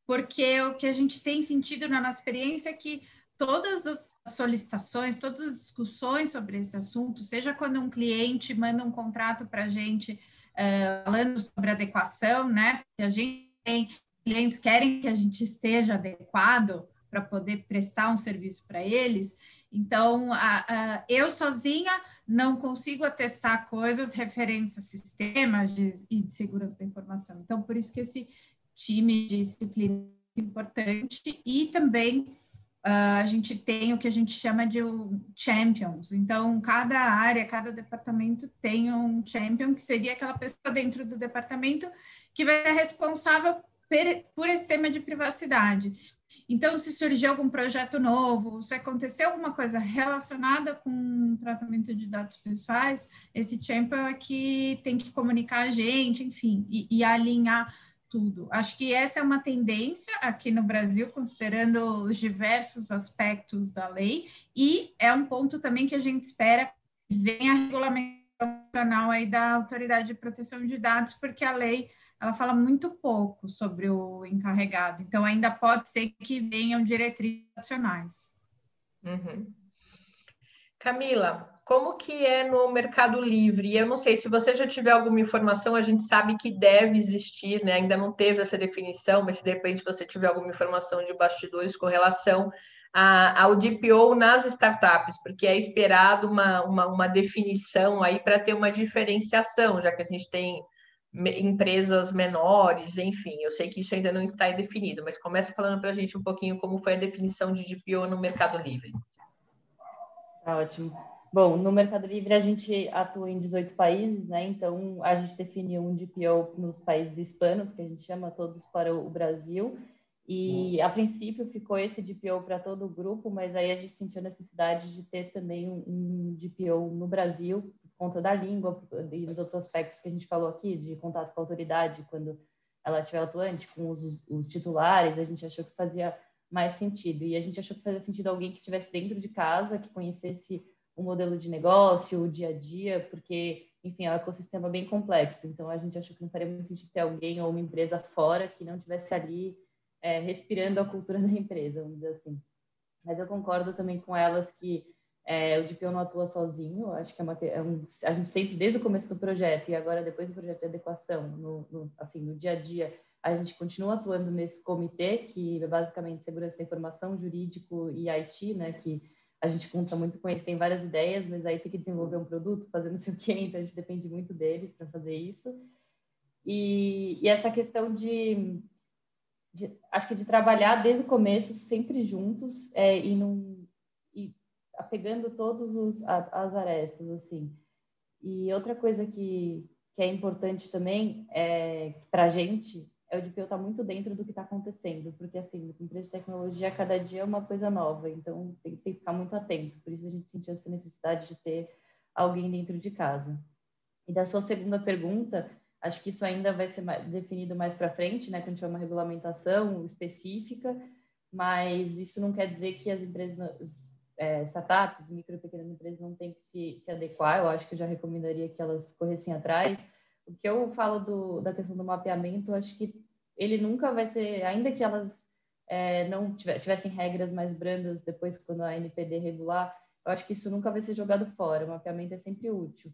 D: porque o que a gente tem sentido na nossa experiência é que todas as solicitações, todas as discussões sobre esse assunto, seja quando um cliente manda um contrato para a gente uh, falando sobre adequação, né? Que a gente tem clientes querem que a gente esteja adequado para poder prestar um serviço para eles. Então, a, a, eu sozinha não consigo atestar coisas referentes a sistemas de, e de segurança da informação. Então, por isso que esse time de disciplina é importante e também uh, a gente tem o que a gente chama de champions. Então, cada área, cada departamento tem um champion, que seria aquela pessoa dentro do departamento que vai ser responsável por esse tema de privacidade. Então, se surgir algum projeto novo, se acontecer alguma coisa relacionada com tratamento de dados pessoais, esse champion aqui tem que comunicar a gente, enfim, e, e alinhar tudo. Acho que essa é uma tendência aqui no Brasil, considerando os diversos aspectos da lei, e é um ponto também que a gente espera que venha a regulamentação aí da Autoridade de Proteção de Dados, porque a lei ela fala muito pouco sobre o encarregado. Então, ainda pode ser que venham diretrizes nacionais.
C: Uhum. Camila, como que é no Mercado Livre? Eu não sei se você já tiver alguma informação, a gente sabe que deve existir, né? Ainda não teve essa definição, mas se de repente você tiver alguma informação de bastidores com relação a, ao DPO nas startups, porque é esperado uma, uma, uma definição aí para ter uma diferenciação, já que a gente tem empresas menores, enfim, eu sei que isso ainda não está definido, mas começa falando para a gente um pouquinho como foi a definição de DPO no Mercado Livre.
B: Ótimo. Bom, no Mercado Livre a gente atua em 18 países, né? Então a gente definiu um DPO nos países hispanos, que a gente chama todos para o Brasil. E a princípio ficou esse DPO para todo o grupo, mas aí a gente sentiu a necessidade de ter também um, um DPO no Brasil, por conta da língua e dos outros aspectos que a gente falou aqui, de contato com a autoridade, quando ela estiver atuante, com os, os titulares, a gente achou que fazia mais sentido. E a gente achou que fazia sentido alguém que estivesse dentro de casa, que conhecesse o modelo de negócio, o dia a dia, porque, enfim, é um ecossistema bem complexo. Então, a gente achou que não faria muito sentido ter alguém ou uma empresa fora que não tivesse ali é, respirando a cultura da empresa, vamos dizer assim. Mas eu concordo também com elas que é, o DPO não atua sozinho, acho que é, uma, é um, a gente sempre, desde o começo do projeto e agora depois do projeto de adequação, no, no, assim, no dia a dia, a gente continua atuando nesse comitê, que é basicamente segurança da informação, jurídico e IT, né, que a gente conta muito com eles, tem várias ideias, mas aí tem que desenvolver um produto, fazer não sei o quê, então a gente depende muito deles para fazer isso. E, e, essa questão de, de, acho que de trabalhar desde o começo, sempre juntos, é, e, num, e apegando todos os, as arestas, assim. E outra coisa que, que é importante também é para a gente é o DPO estar tá muito dentro do que está acontecendo, porque assim, empresa de tecnologia, cada dia é uma coisa nova, então tem, tem, que ficar muito atento. Por isso a gente sentiu essa necessidade de ter alguém dentro de casa. E da sua segunda pergunta, acho que isso ainda vai ser definido mais para frente, né, quando tiver uma regulamentação específica, mas isso não quer dizer que as empresas, é, startups, micro e pequenas empresas não têm que se, se adequar, eu acho que eu já recomendaria que elas corressem atrás, o que eu falo do, da questão do mapeamento, acho que ele nunca vai ser, ainda que elas é, não tivessem regras mais brandas depois quando a NPD regular, eu acho que isso nunca vai ser jogado fora. O mapeamento é sempre útil.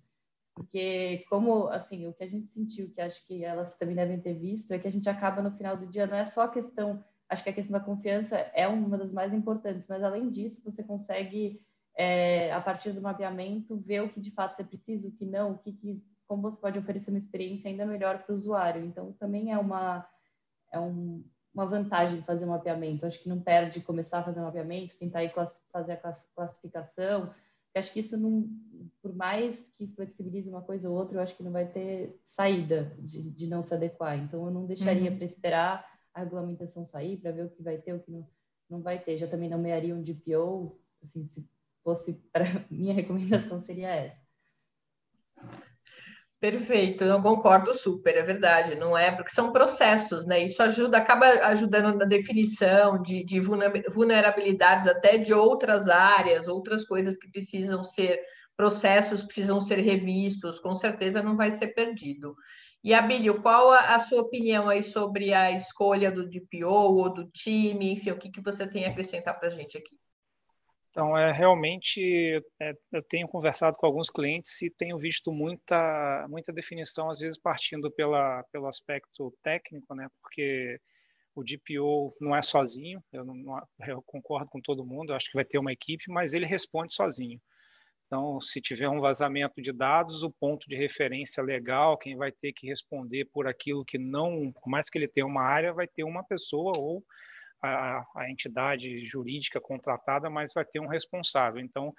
B: Porque, como, assim, o que a gente sentiu, que acho que elas também devem ter visto, é que a gente acaba no final do dia, não é só a questão, acho que a questão da confiança é uma das mais importantes, mas além disso, você consegue, é, a partir do mapeamento, ver o que de fato você precisa, o que não, o que, que como você pode oferecer uma experiência ainda melhor para o usuário. Então, também é uma, é um, uma vantagem fazer um mapeamento. Acho que não perde começar a fazer um mapeamento, tentar ir fazer a classificação. Eu acho que isso, não, por mais que flexibilize uma coisa ou outra, eu acho que não vai ter saída de, de não se adequar. Então, eu não deixaria uhum. para esperar a regulamentação sair, para ver o que vai ter, o que não, não vai ter. Já também nomearia um DPO, assim, se fosse para minha recomendação seria essa.
C: Perfeito, eu concordo super, é verdade, não é? Porque são processos, né? Isso ajuda, acaba ajudando na definição de, de vulnerabilidades até de outras áreas, outras coisas que precisam ser, processos precisam ser revistos, com certeza não vai ser perdido. E, Abílio, qual a, a sua opinião aí sobre a escolha do DPO ou do time, enfim, o que, que você tem a acrescentar para a gente aqui?
E: Então, é realmente, é, eu tenho conversado com alguns clientes e tenho visto muita, muita definição, às vezes partindo pela, pelo aspecto técnico, né? Porque o DPO não é sozinho, eu, não, eu concordo com todo mundo, acho que vai ter uma equipe, mas ele responde sozinho. Então, se tiver um vazamento de dados, o ponto de referência legal, quem vai ter que responder por aquilo que não, por mais que ele tenha uma área, vai ter uma pessoa ou a, a, entidade jurídica contratada, mas vai ter um responsável. Então,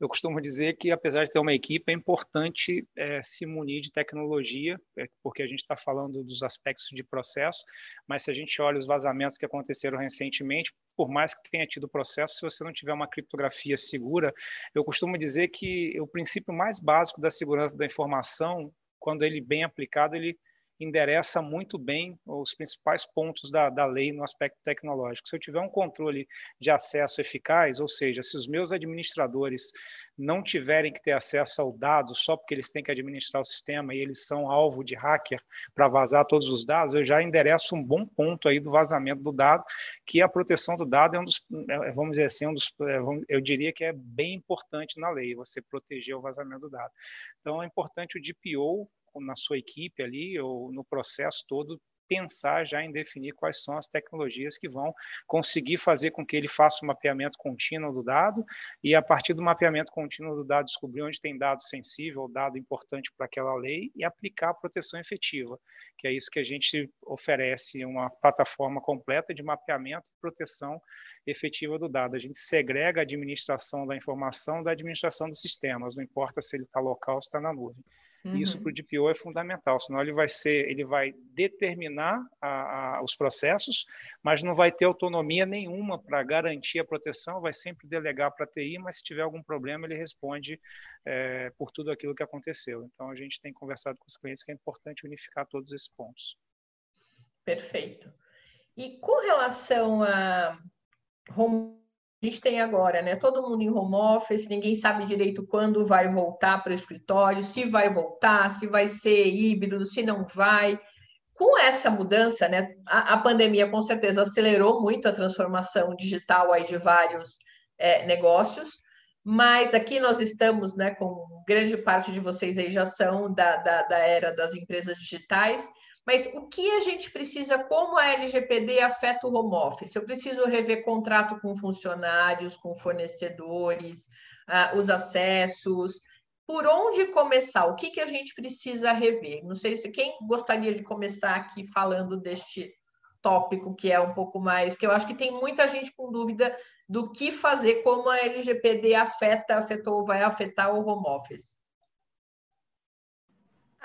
E: eu costumo dizer que, apesar de ter uma equipe, é importante é, se munir de tecnologia, é, porque a gente está falando dos aspectos de processo, mas se a gente olha os vazamentos que aconteceram recentemente, por mais que tenha tido processo, se você não tiver uma criptografia segura, eu costumo dizer que o princípio mais básico da segurança da informação, quando ele bem aplicado, ele endereça muito bem os principais pontos da, da lei no aspecto tecnológico. Se eu tiver um controle de acesso eficaz, ou seja, se os meus administradores não tiverem que ter acesso ao dado só porque eles têm que administrar o sistema e eles são alvo de hacker para vazar todos os dados, eu já endereço um bom ponto aí do vazamento do dado, que a proteção do dado é um dos, é, vamos dizer assim, um dos, é, eu diria que é bem importante na lei, você proteger o vazamento do dado. Então, é importante o DPO na sua equipe ali, ou no processo todo, pensar já em definir quais são as tecnologias que vão conseguir fazer com que ele faça um mapeamento contínuo do dado e, a partir do mapeamento contínuo do dado, descobrir onde tem dado sensível, dado importante para aquela lei e aplicar a proteção efetiva, que é isso que a gente oferece, uma plataforma completa de mapeamento e proteção efetiva do dado. A gente segrega a administração da informação da administração dos sistemas, não importa se ele está local ou se está na nuvem. Uhum. Isso para o DPO é fundamental, senão ele vai ser, ele vai determinar a, a, os processos, mas não vai ter autonomia nenhuma para garantir a proteção, vai sempre delegar para a TI, mas se tiver algum problema ele responde é, por tudo aquilo que aconteceu. Então a gente tem conversado com os clientes que é importante unificar todos esses pontos.
C: Perfeito. E com relação a home gente tem agora, né? Todo mundo em home office, ninguém sabe direito quando vai voltar para o escritório, se vai voltar, se vai ser híbrido, se não vai. Com essa mudança, né? A, a pandemia com certeza acelerou muito a transformação digital aí de vários é, negócios, mas aqui nós estamos, né? Com grande parte de vocês aí já são da, da, da era das empresas digitais. Mas o que a gente precisa, como a LGPD afeta o home office? Eu preciso rever contrato com funcionários, com fornecedores, uh, os acessos. Por onde começar? O que, que a gente precisa rever? Não sei se quem gostaria de começar aqui falando deste tópico que é um pouco mais, que eu acho que tem muita gente com dúvida do que fazer, como a LGPD afeta, afetou, vai afetar o home office.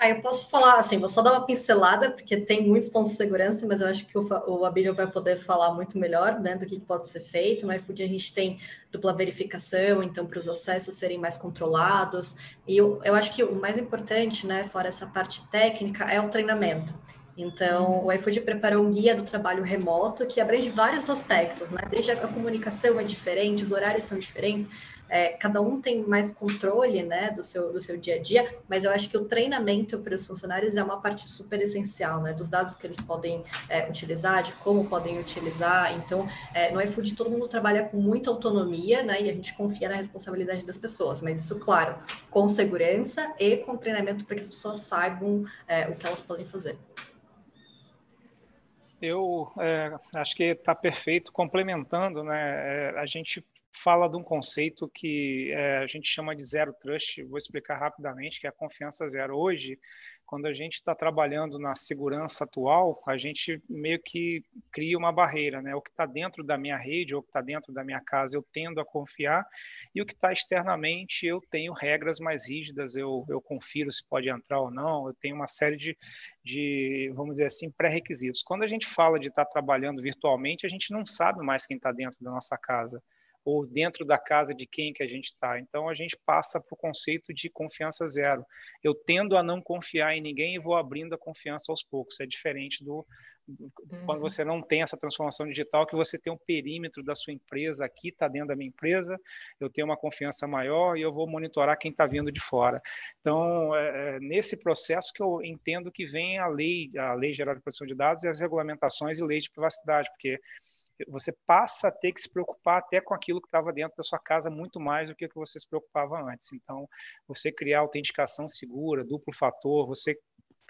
F: Ah, eu posso falar, assim, vou só dar uma pincelada, porque tem muitos pontos de segurança, mas eu acho que o, o Abílio vai poder falar muito melhor né, do que pode ser feito. No iFood a gente tem dupla verificação, então, para os acessos serem mais controlados. E eu, eu acho que o mais importante, né, fora essa parte técnica, é o treinamento. Então, o iFood preparou um guia do trabalho remoto que abrange vários aspectos, né? Desde a comunicação é diferente, os horários são diferentes, é, cada um tem mais controle né, do, seu, do seu dia a dia, mas eu acho que o treinamento para os funcionários é uma parte super essencial, né? Dos dados que eles podem é, utilizar, de como podem utilizar. Então, é, no iFood todo mundo trabalha com muita autonomia, né? E a gente confia na responsabilidade das pessoas, mas isso, claro, com segurança e com treinamento para que as pessoas saibam é, o que elas podem fazer.
E: Eu é, acho que está perfeito, complementando, né? É, a gente fala de um conceito que é, a gente chama de zero trust. Vou explicar rapidamente, que é a confiança zero. Hoje, quando a gente está trabalhando na segurança atual, a gente meio que cria uma barreira, né? O que está dentro da minha rede ou o que está dentro da minha casa, eu tendo a confiar, e o que está externamente, eu tenho regras mais rígidas, eu, eu confiro se pode entrar ou não, eu tenho uma série de, de vamos dizer assim, pré-requisitos. Quando a gente fala de estar tá trabalhando virtualmente, a gente não sabe mais quem está dentro da nossa casa ou dentro da casa de quem que a gente está. Então a gente passa para o conceito de confiança zero. Eu tendo a não confiar em ninguém e vou abrindo a confiança aos poucos. É diferente do, uhum. quando você não tem essa transformação digital, que você tem um perímetro da sua empresa aqui, está dentro da minha empresa, eu tenho uma confiança maior e eu vou monitorar quem está vindo de fora. Então, é, é, nesse processo que eu entendo que vem a lei, a lei geral de proteção de dados e as regulamentações e lei de privacidade, porque você passa a ter que se preocupar até com aquilo que estava dentro da sua casa muito mais do que que você se preocupava antes. Então, você criar autenticação segura, duplo fator, você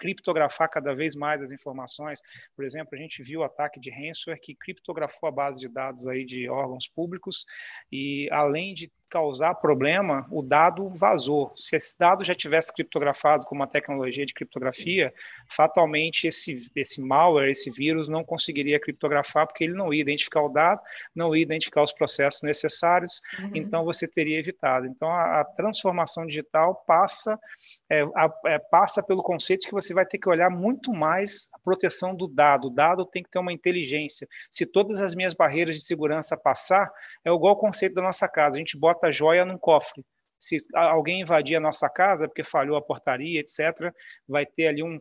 E: criptografar cada vez mais as informações. Por exemplo, a gente viu o ataque de ransomware que criptografou a base de dados aí de órgãos públicos e além de causar problema, o dado vazou. Se esse dado já tivesse criptografado com uma tecnologia de criptografia, fatalmente esse, esse malware, esse vírus, não conseguiria criptografar, porque ele não ia identificar o dado, não ia identificar os processos necessários, uhum. então você teria evitado. Então, a, a transformação digital passa, é, é, passa pelo conceito que você vai ter que olhar muito mais a proteção do dado. O dado tem que ter uma inteligência. Se todas as minhas barreiras de segurança passar, é igual o conceito da nossa casa. A gente bota a joia num cofre. Se alguém invadir a nossa casa porque falhou a portaria, etc., vai ter ali um,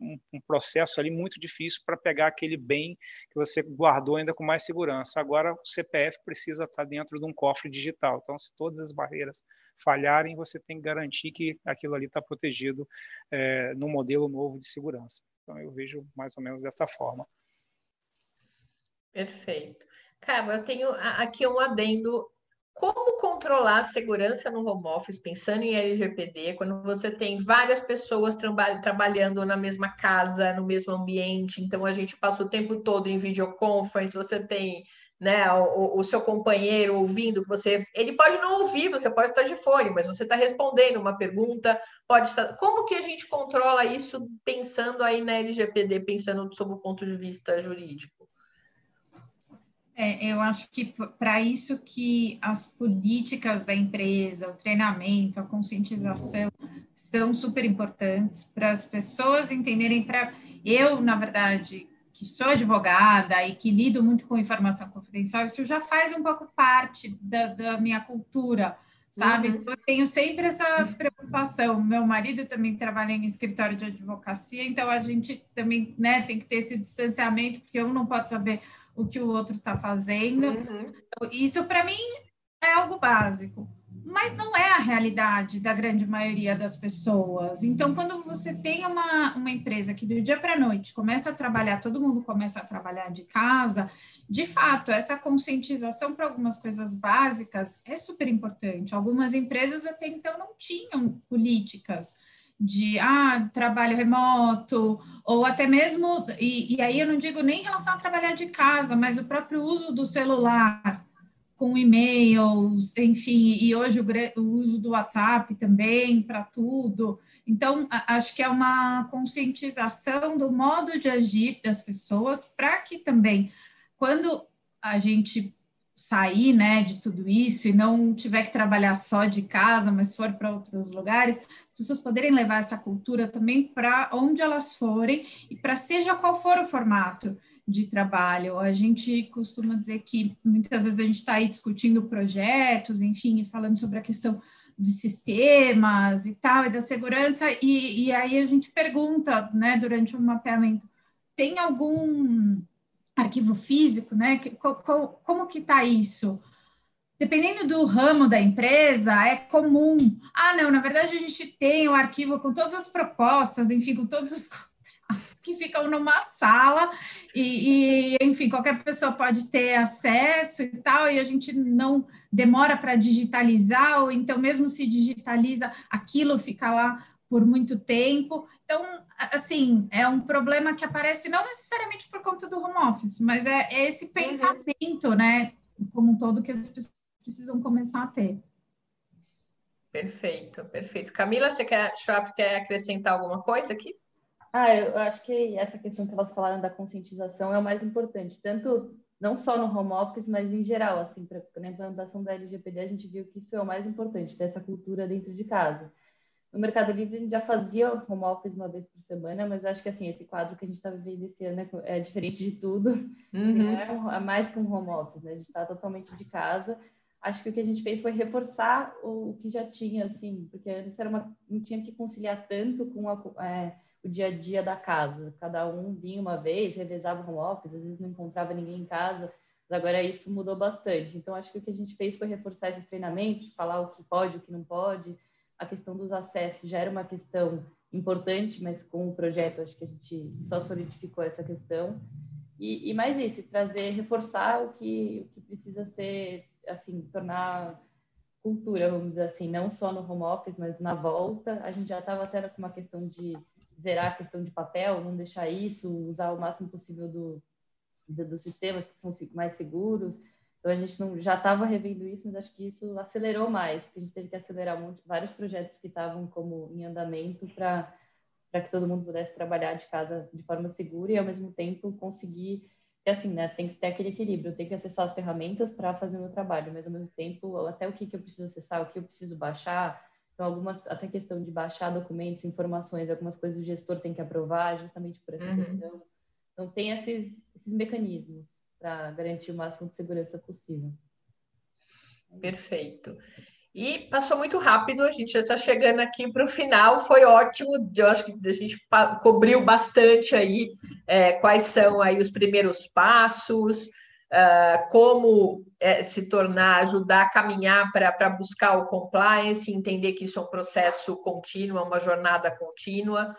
E: um, um processo ali muito difícil para pegar aquele bem que você guardou ainda com mais segurança. Agora, o CPF precisa estar dentro de um cofre digital. Então, se todas as barreiras falharem, você tem que garantir que aquilo ali está protegido é, no modelo novo de segurança. Então, eu vejo mais ou menos dessa forma.
C: Perfeito. Cara, eu tenho aqui um adendo como controlar a segurança no home office, pensando em LGPD, quando você tem várias pessoas traba trabalhando na mesma casa, no mesmo ambiente, então a gente passa o tempo todo em videoconference, você tem né, o, o, seu companheiro ouvindo, você, ele pode não ouvir, você pode estar de fone, mas você está respondendo uma pergunta, pode estar. Como que a gente controla isso pensando aí na LGPD, pensando sob o ponto de vista jurídico?
D: É, eu acho que para isso que as políticas da empresa, o treinamento, a conscientização são super importantes para as pessoas entenderem. Para eu, na verdade, que sou advogada e que lido muito com informação confidencial, isso já faz um pouco parte da, da minha cultura, sabe? Uhum. Eu tenho sempre essa preocupação. Meu marido também trabalha em escritório de advocacia, então a gente também né, tem que ter esse distanciamento, porque um não pode saber o que o outro está fazendo. Uhum. Isso, para mim, é algo básico mas não é a realidade da grande maioria das pessoas. Então, quando você tem uma, uma empresa que do dia para a noite começa a trabalhar, todo mundo começa a trabalhar de casa, de fato, essa conscientização para algumas coisas básicas é super importante. Algumas empresas até então não tinham políticas de ah, trabalho remoto, ou até mesmo, e, e aí eu não digo nem em relação a trabalhar de casa, mas o próprio uso do celular com e-mails, enfim, e hoje o, o uso do WhatsApp também para tudo. Então, a, acho que é uma conscientização do modo de agir das pessoas para que também, quando a gente sair né, de tudo isso e não tiver que trabalhar só de casa, mas for para outros lugares, as pessoas poderem levar essa cultura também para onde elas forem e para seja qual for o formato de trabalho. A gente costuma dizer que muitas vezes a gente está aí discutindo projetos, enfim, falando sobre a questão de sistemas e tal, e da segurança, e, e aí a gente pergunta, né, durante o mapeamento, tem algum arquivo físico, né? Como que está isso? Dependendo do ramo da empresa, é comum. Ah, não, na verdade a gente tem o arquivo com todas as propostas, enfim, com todos os que ficam numa sala e, e, enfim, qualquer pessoa pode ter acesso e tal, e a gente não demora para digitalizar, ou então, mesmo se digitaliza, aquilo fica lá por muito tempo. Então, assim, é um problema que aparece não necessariamente por conta do home office, mas é, é esse uhum. pensamento, uhum. né, como um todo, que as pessoas precisam começar a ter.
C: Perfeito, perfeito. Camila, você quer, Schwab, quer acrescentar alguma coisa aqui?
B: Ah, eu acho que essa questão que elas falaram da conscientização é o mais importante, tanto não só no home office, mas em geral, assim, para a implantação da LGPD, a gente viu que isso é o mais importante, ter essa cultura dentro de casa. No Mercado Livre, a gente já fazia home office uma vez por semana, mas acho que, assim, esse quadro que a gente está vivendo esse ano é, é, diferente de tudo. Uhum. É, é mais que um home office, né? A gente está totalmente de casa. Acho que o que a gente fez foi reforçar o, o que já tinha, assim, porque antes era uma, não tinha que conciliar tanto com a... É, o dia a dia da casa. Cada um vinha uma vez, revezava o home office, às vezes não encontrava ninguém em casa, mas agora isso mudou bastante. Então, acho que o que a gente fez foi reforçar esses treinamentos, falar o que pode, o que não pode. A questão dos acessos já era uma questão importante, mas com o projeto acho que a gente só solidificou essa questão. E, e mais isso, trazer, reforçar o que, o que precisa ser, assim, tornar cultura, vamos dizer assim, não só no home office, mas na volta. A gente já estava até com uma questão de zerar a questão de papel, não deixar isso, usar o máximo possível do, do dos sistemas que são mais seguros. Então a gente não, já estava revendo isso, mas acho que isso acelerou mais, porque a gente teve que acelerar vários projetos que estavam como em andamento para para que todo mundo pudesse trabalhar de casa de forma segura e ao mesmo tempo conseguir que assim, né, tem que ter aquele equilíbrio, tem que acessar as ferramentas para fazer o meu trabalho, mas ao mesmo tempo até o que que eu preciso acessar, o que eu preciso baixar, então, algumas, até questão de baixar documentos, informações, algumas coisas o gestor tem que aprovar, justamente por essa uhum. questão. Então, tem esses, esses mecanismos para garantir o máximo de segurança possível.
C: Perfeito. E passou muito rápido, a gente já está chegando aqui para o final, foi ótimo, eu acho que a gente cobriu bastante aí é, quais são aí os primeiros passos, uh, como é, se tornar, ajudar a caminhar para buscar o compliance, entender que isso é um processo contínuo, é uma jornada contínua.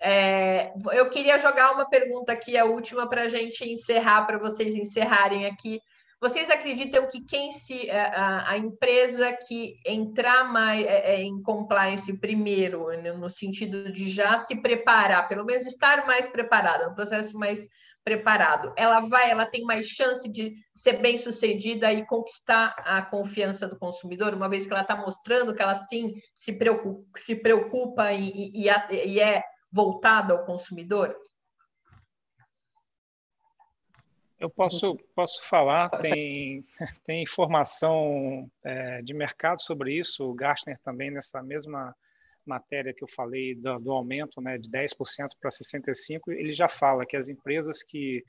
C: É, eu queria jogar uma pergunta aqui, a última, para a gente encerrar, para vocês encerrarem aqui. vocês acreditam que quem se é, a, a empresa que entrar mais é, é, em compliance primeiro, né, no sentido de já se preparar, pelo menos estar mais preparada, um processo mais preparado, ela vai, ela tem mais chance de ser bem sucedida e conquistar a confiança do consumidor, uma vez que ela está mostrando que ela sim se preocupa, se preocupa e, e, e é voltada ao consumidor?
E: Eu posso, posso falar, tem, tem informação é, de mercado sobre isso, o Gartner também nessa mesma matéria que eu falei do, do aumento né, de 10% para 65%, ele já fala que as empresas que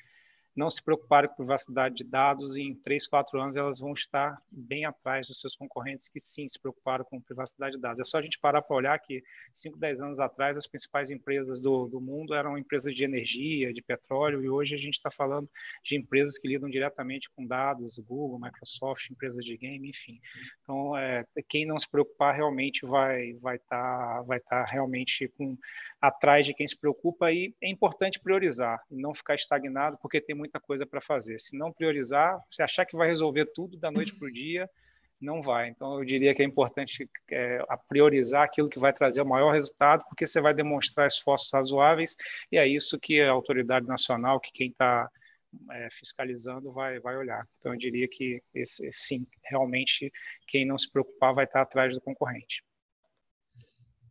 E: não se preocuparem com privacidade de dados e em 3, 4 anos elas vão estar bem atrás dos seus concorrentes que sim se preocuparam com privacidade de dados. É só a gente parar para olhar que 5, 10 anos atrás as principais empresas do, do mundo eram empresas de energia, de petróleo e hoje a gente está falando de empresas que lidam diretamente com dados, Google, Microsoft, empresas de game, enfim. Então, é, quem não se preocupar realmente vai vai estar tá, vai tá realmente com, atrás de quem se preocupa e é importante priorizar não ficar estagnado porque tem muito muita coisa para fazer. Se não priorizar, se achar que vai resolver tudo da noite para o dia, não vai. Então, eu diria que é importante é, priorizar aquilo que vai trazer o maior resultado, porque você vai demonstrar esforços razoáveis, e é isso que a autoridade nacional, que quem está é, fiscalizando, vai, vai olhar. Então, eu diria que, esse, sim, realmente, quem não se preocupar vai estar atrás do concorrente.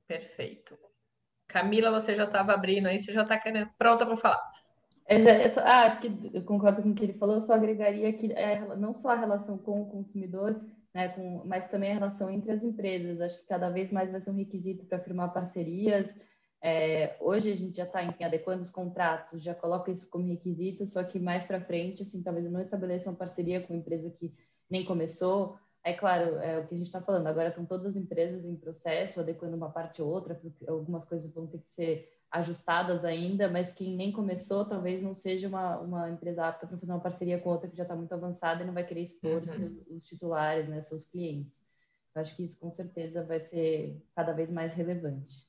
C: Perfeito. Camila, você já estava abrindo aí, você já está pronta para falar.
B: É, só, ah, acho que eu concordo com o que ele falou, só agregaria que é, não só a relação com o consumidor, né, com, mas também a relação entre as empresas. Acho que cada vez mais vai ser um requisito para firmar parcerias. É, hoje a gente já está, adequando os contratos, já coloca isso como requisito, só que mais para frente, assim, talvez não estabeleça uma parceria com uma empresa que nem começou. É claro, é o que a gente está falando, agora estão todas as empresas em processo, adequando uma parte ou outra, algumas coisas vão ter que ser ajustadas ainda, mas quem nem começou talvez não seja uma, uma empresa apta para fazer uma parceria com outra que já está muito avançada e não vai querer expor uhum. seus, os titulares, né, seus clientes. Eu acho que isso com certeza vai ser cada vez mais relevante.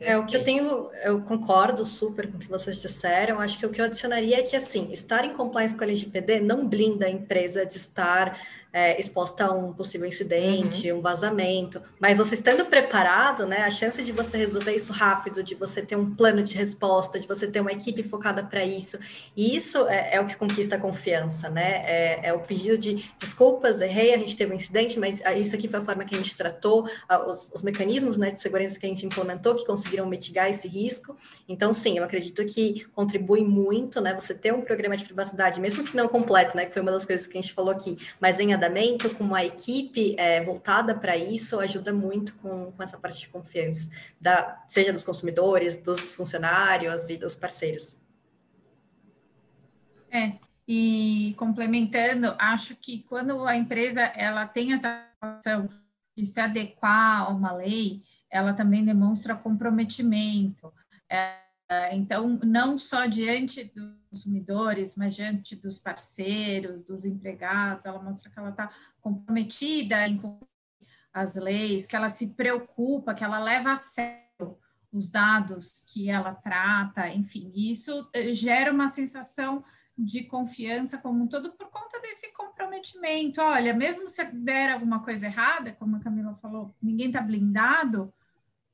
F: É, o que eu tenho, eu concordo super com o que vocês disseram. Acho que o que eu adicionaria é que, assim, estar em compliance com a LGPD não blinda a empresa de estar é, exposta a um possível incidente, uhum. um vazamento, mas você estando preparado, né, a chance de você resolver isso rápido, de você ter um plano de resposta, de você ter uma equipe focada para isso, e isso é, é, o que conquista a confiança, né? É, é, o pedido de desculpas, errei, a gente teve um incidente, mas isso aqui foi a forma que a gente tratou, os, os mecanismos né, de segurança que a gente implementou que conseguiram mitigar esse risco. Então, sim, eu acredito que contribui muito, né? Você ter um programa de privacidade, mesmo que não completo, né? Que foi uma das coisas que a gente falou aqui, mas em com uma equipe é, voltada para isso, ajuda muito com, com essa parte de confiança, da, seja dos consumidores, dos funcionários e dos parceiros.
D: É, e complementando, acho que quando a empresa ela tem essa ação de se adequar a uma lei, ela também demonstra comprometimento. É, então, não só diante dos consumidores, mas diante dos parceiros, dos empregados, ela mostra que ela está comprometida em cumprir as leis, que ela se preocupa, que ela leva a sério os dados que ela trata, enfim, isso eh, gera uma sensação de confiança como um todo por conta desse comprometimento. Olha, mesmo se der alguma coisa errada, como a Camila falou, ninguém está blindado,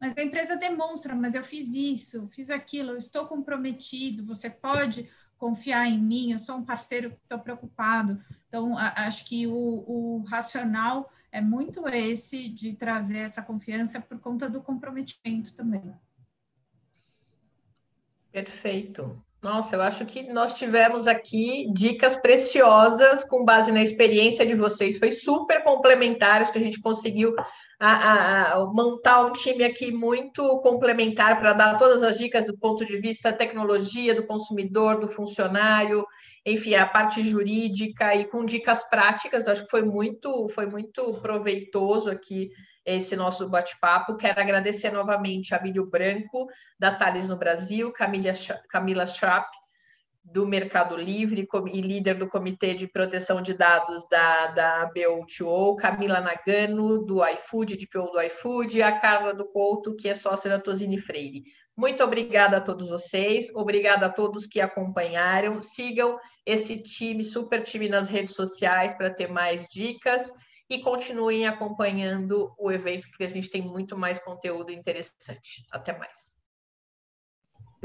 D: mas a empresa demonstra, mas eu fiz isso, fiz aquilo, eu estou comprometido, você pode confiar em mim, eu sou um parceiro que estou preocupado. Então, a, acho que o, o racional é muito esse de trazer essa confiança por conta do comprometimento também.
C: Perfeito. Nossa, eu acho que nós tivemos aqui dicas preciosas com base na experiência de vocês. Foi super complementar, acho que a gente conseguiu a, a, montar um time aqui muito complementar para dar todas as dicas do ponto de vista da tecnologia, do consumidor, do funcionário, enfim, a parte jurídica e com dicas práticas. Eu acho que foi muito, foi muito proveitoso aqui esse nosso bate-papo. Quero agradecer novamente a Milho Branco, da Thales no Brasil, Camila, Camila do Mercado Livre e líder do Comitê de Proteção de Dados da, da BO2O, Camila Nagano, do iFood, de PO do iFood, e a Carla do Couto, que é sócia da Tosini Freire. Muito obrigada a todos vocês, obrigada a todos que acompanharam. Sigam esse time, super time nas redes sociais para ter mais dicas e continuem acompanhando o evento, porque a gente tem muito mais conteúdo interessante. Até mais.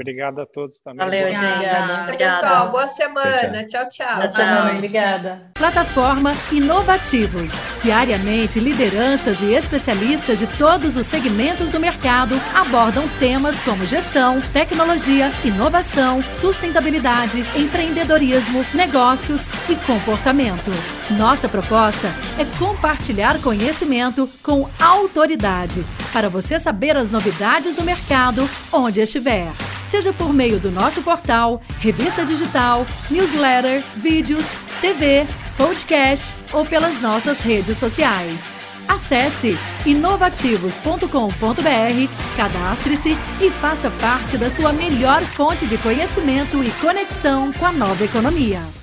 E: Obrigado a todos também.
F: Valeu, boa gente.
C: Obrigada. Pessoal, boa semana. Tchau, tchau.
B: Boa semana. Obrigada.
A: Plataforma Inovativos. Diariamente, lideranças e especialistas de todos os segmentos do mercado abordam temas como gestão, tecnologia, inovação, sustentabilidade, empreendedorismo, negócios e comportamento. Nossa proposta é compartilhar conhecimento com autoridade para você saber as novidades do mercado onde estiver seja por meio do nosso portal, revista digital, newsletter, vídeos, TV, podcast ou pelas nossas redes sociais. Acesse inovativos.com.br, cadastre-se e faça parte da sua melhor fonte de conhecimento e conexão com a nova economia.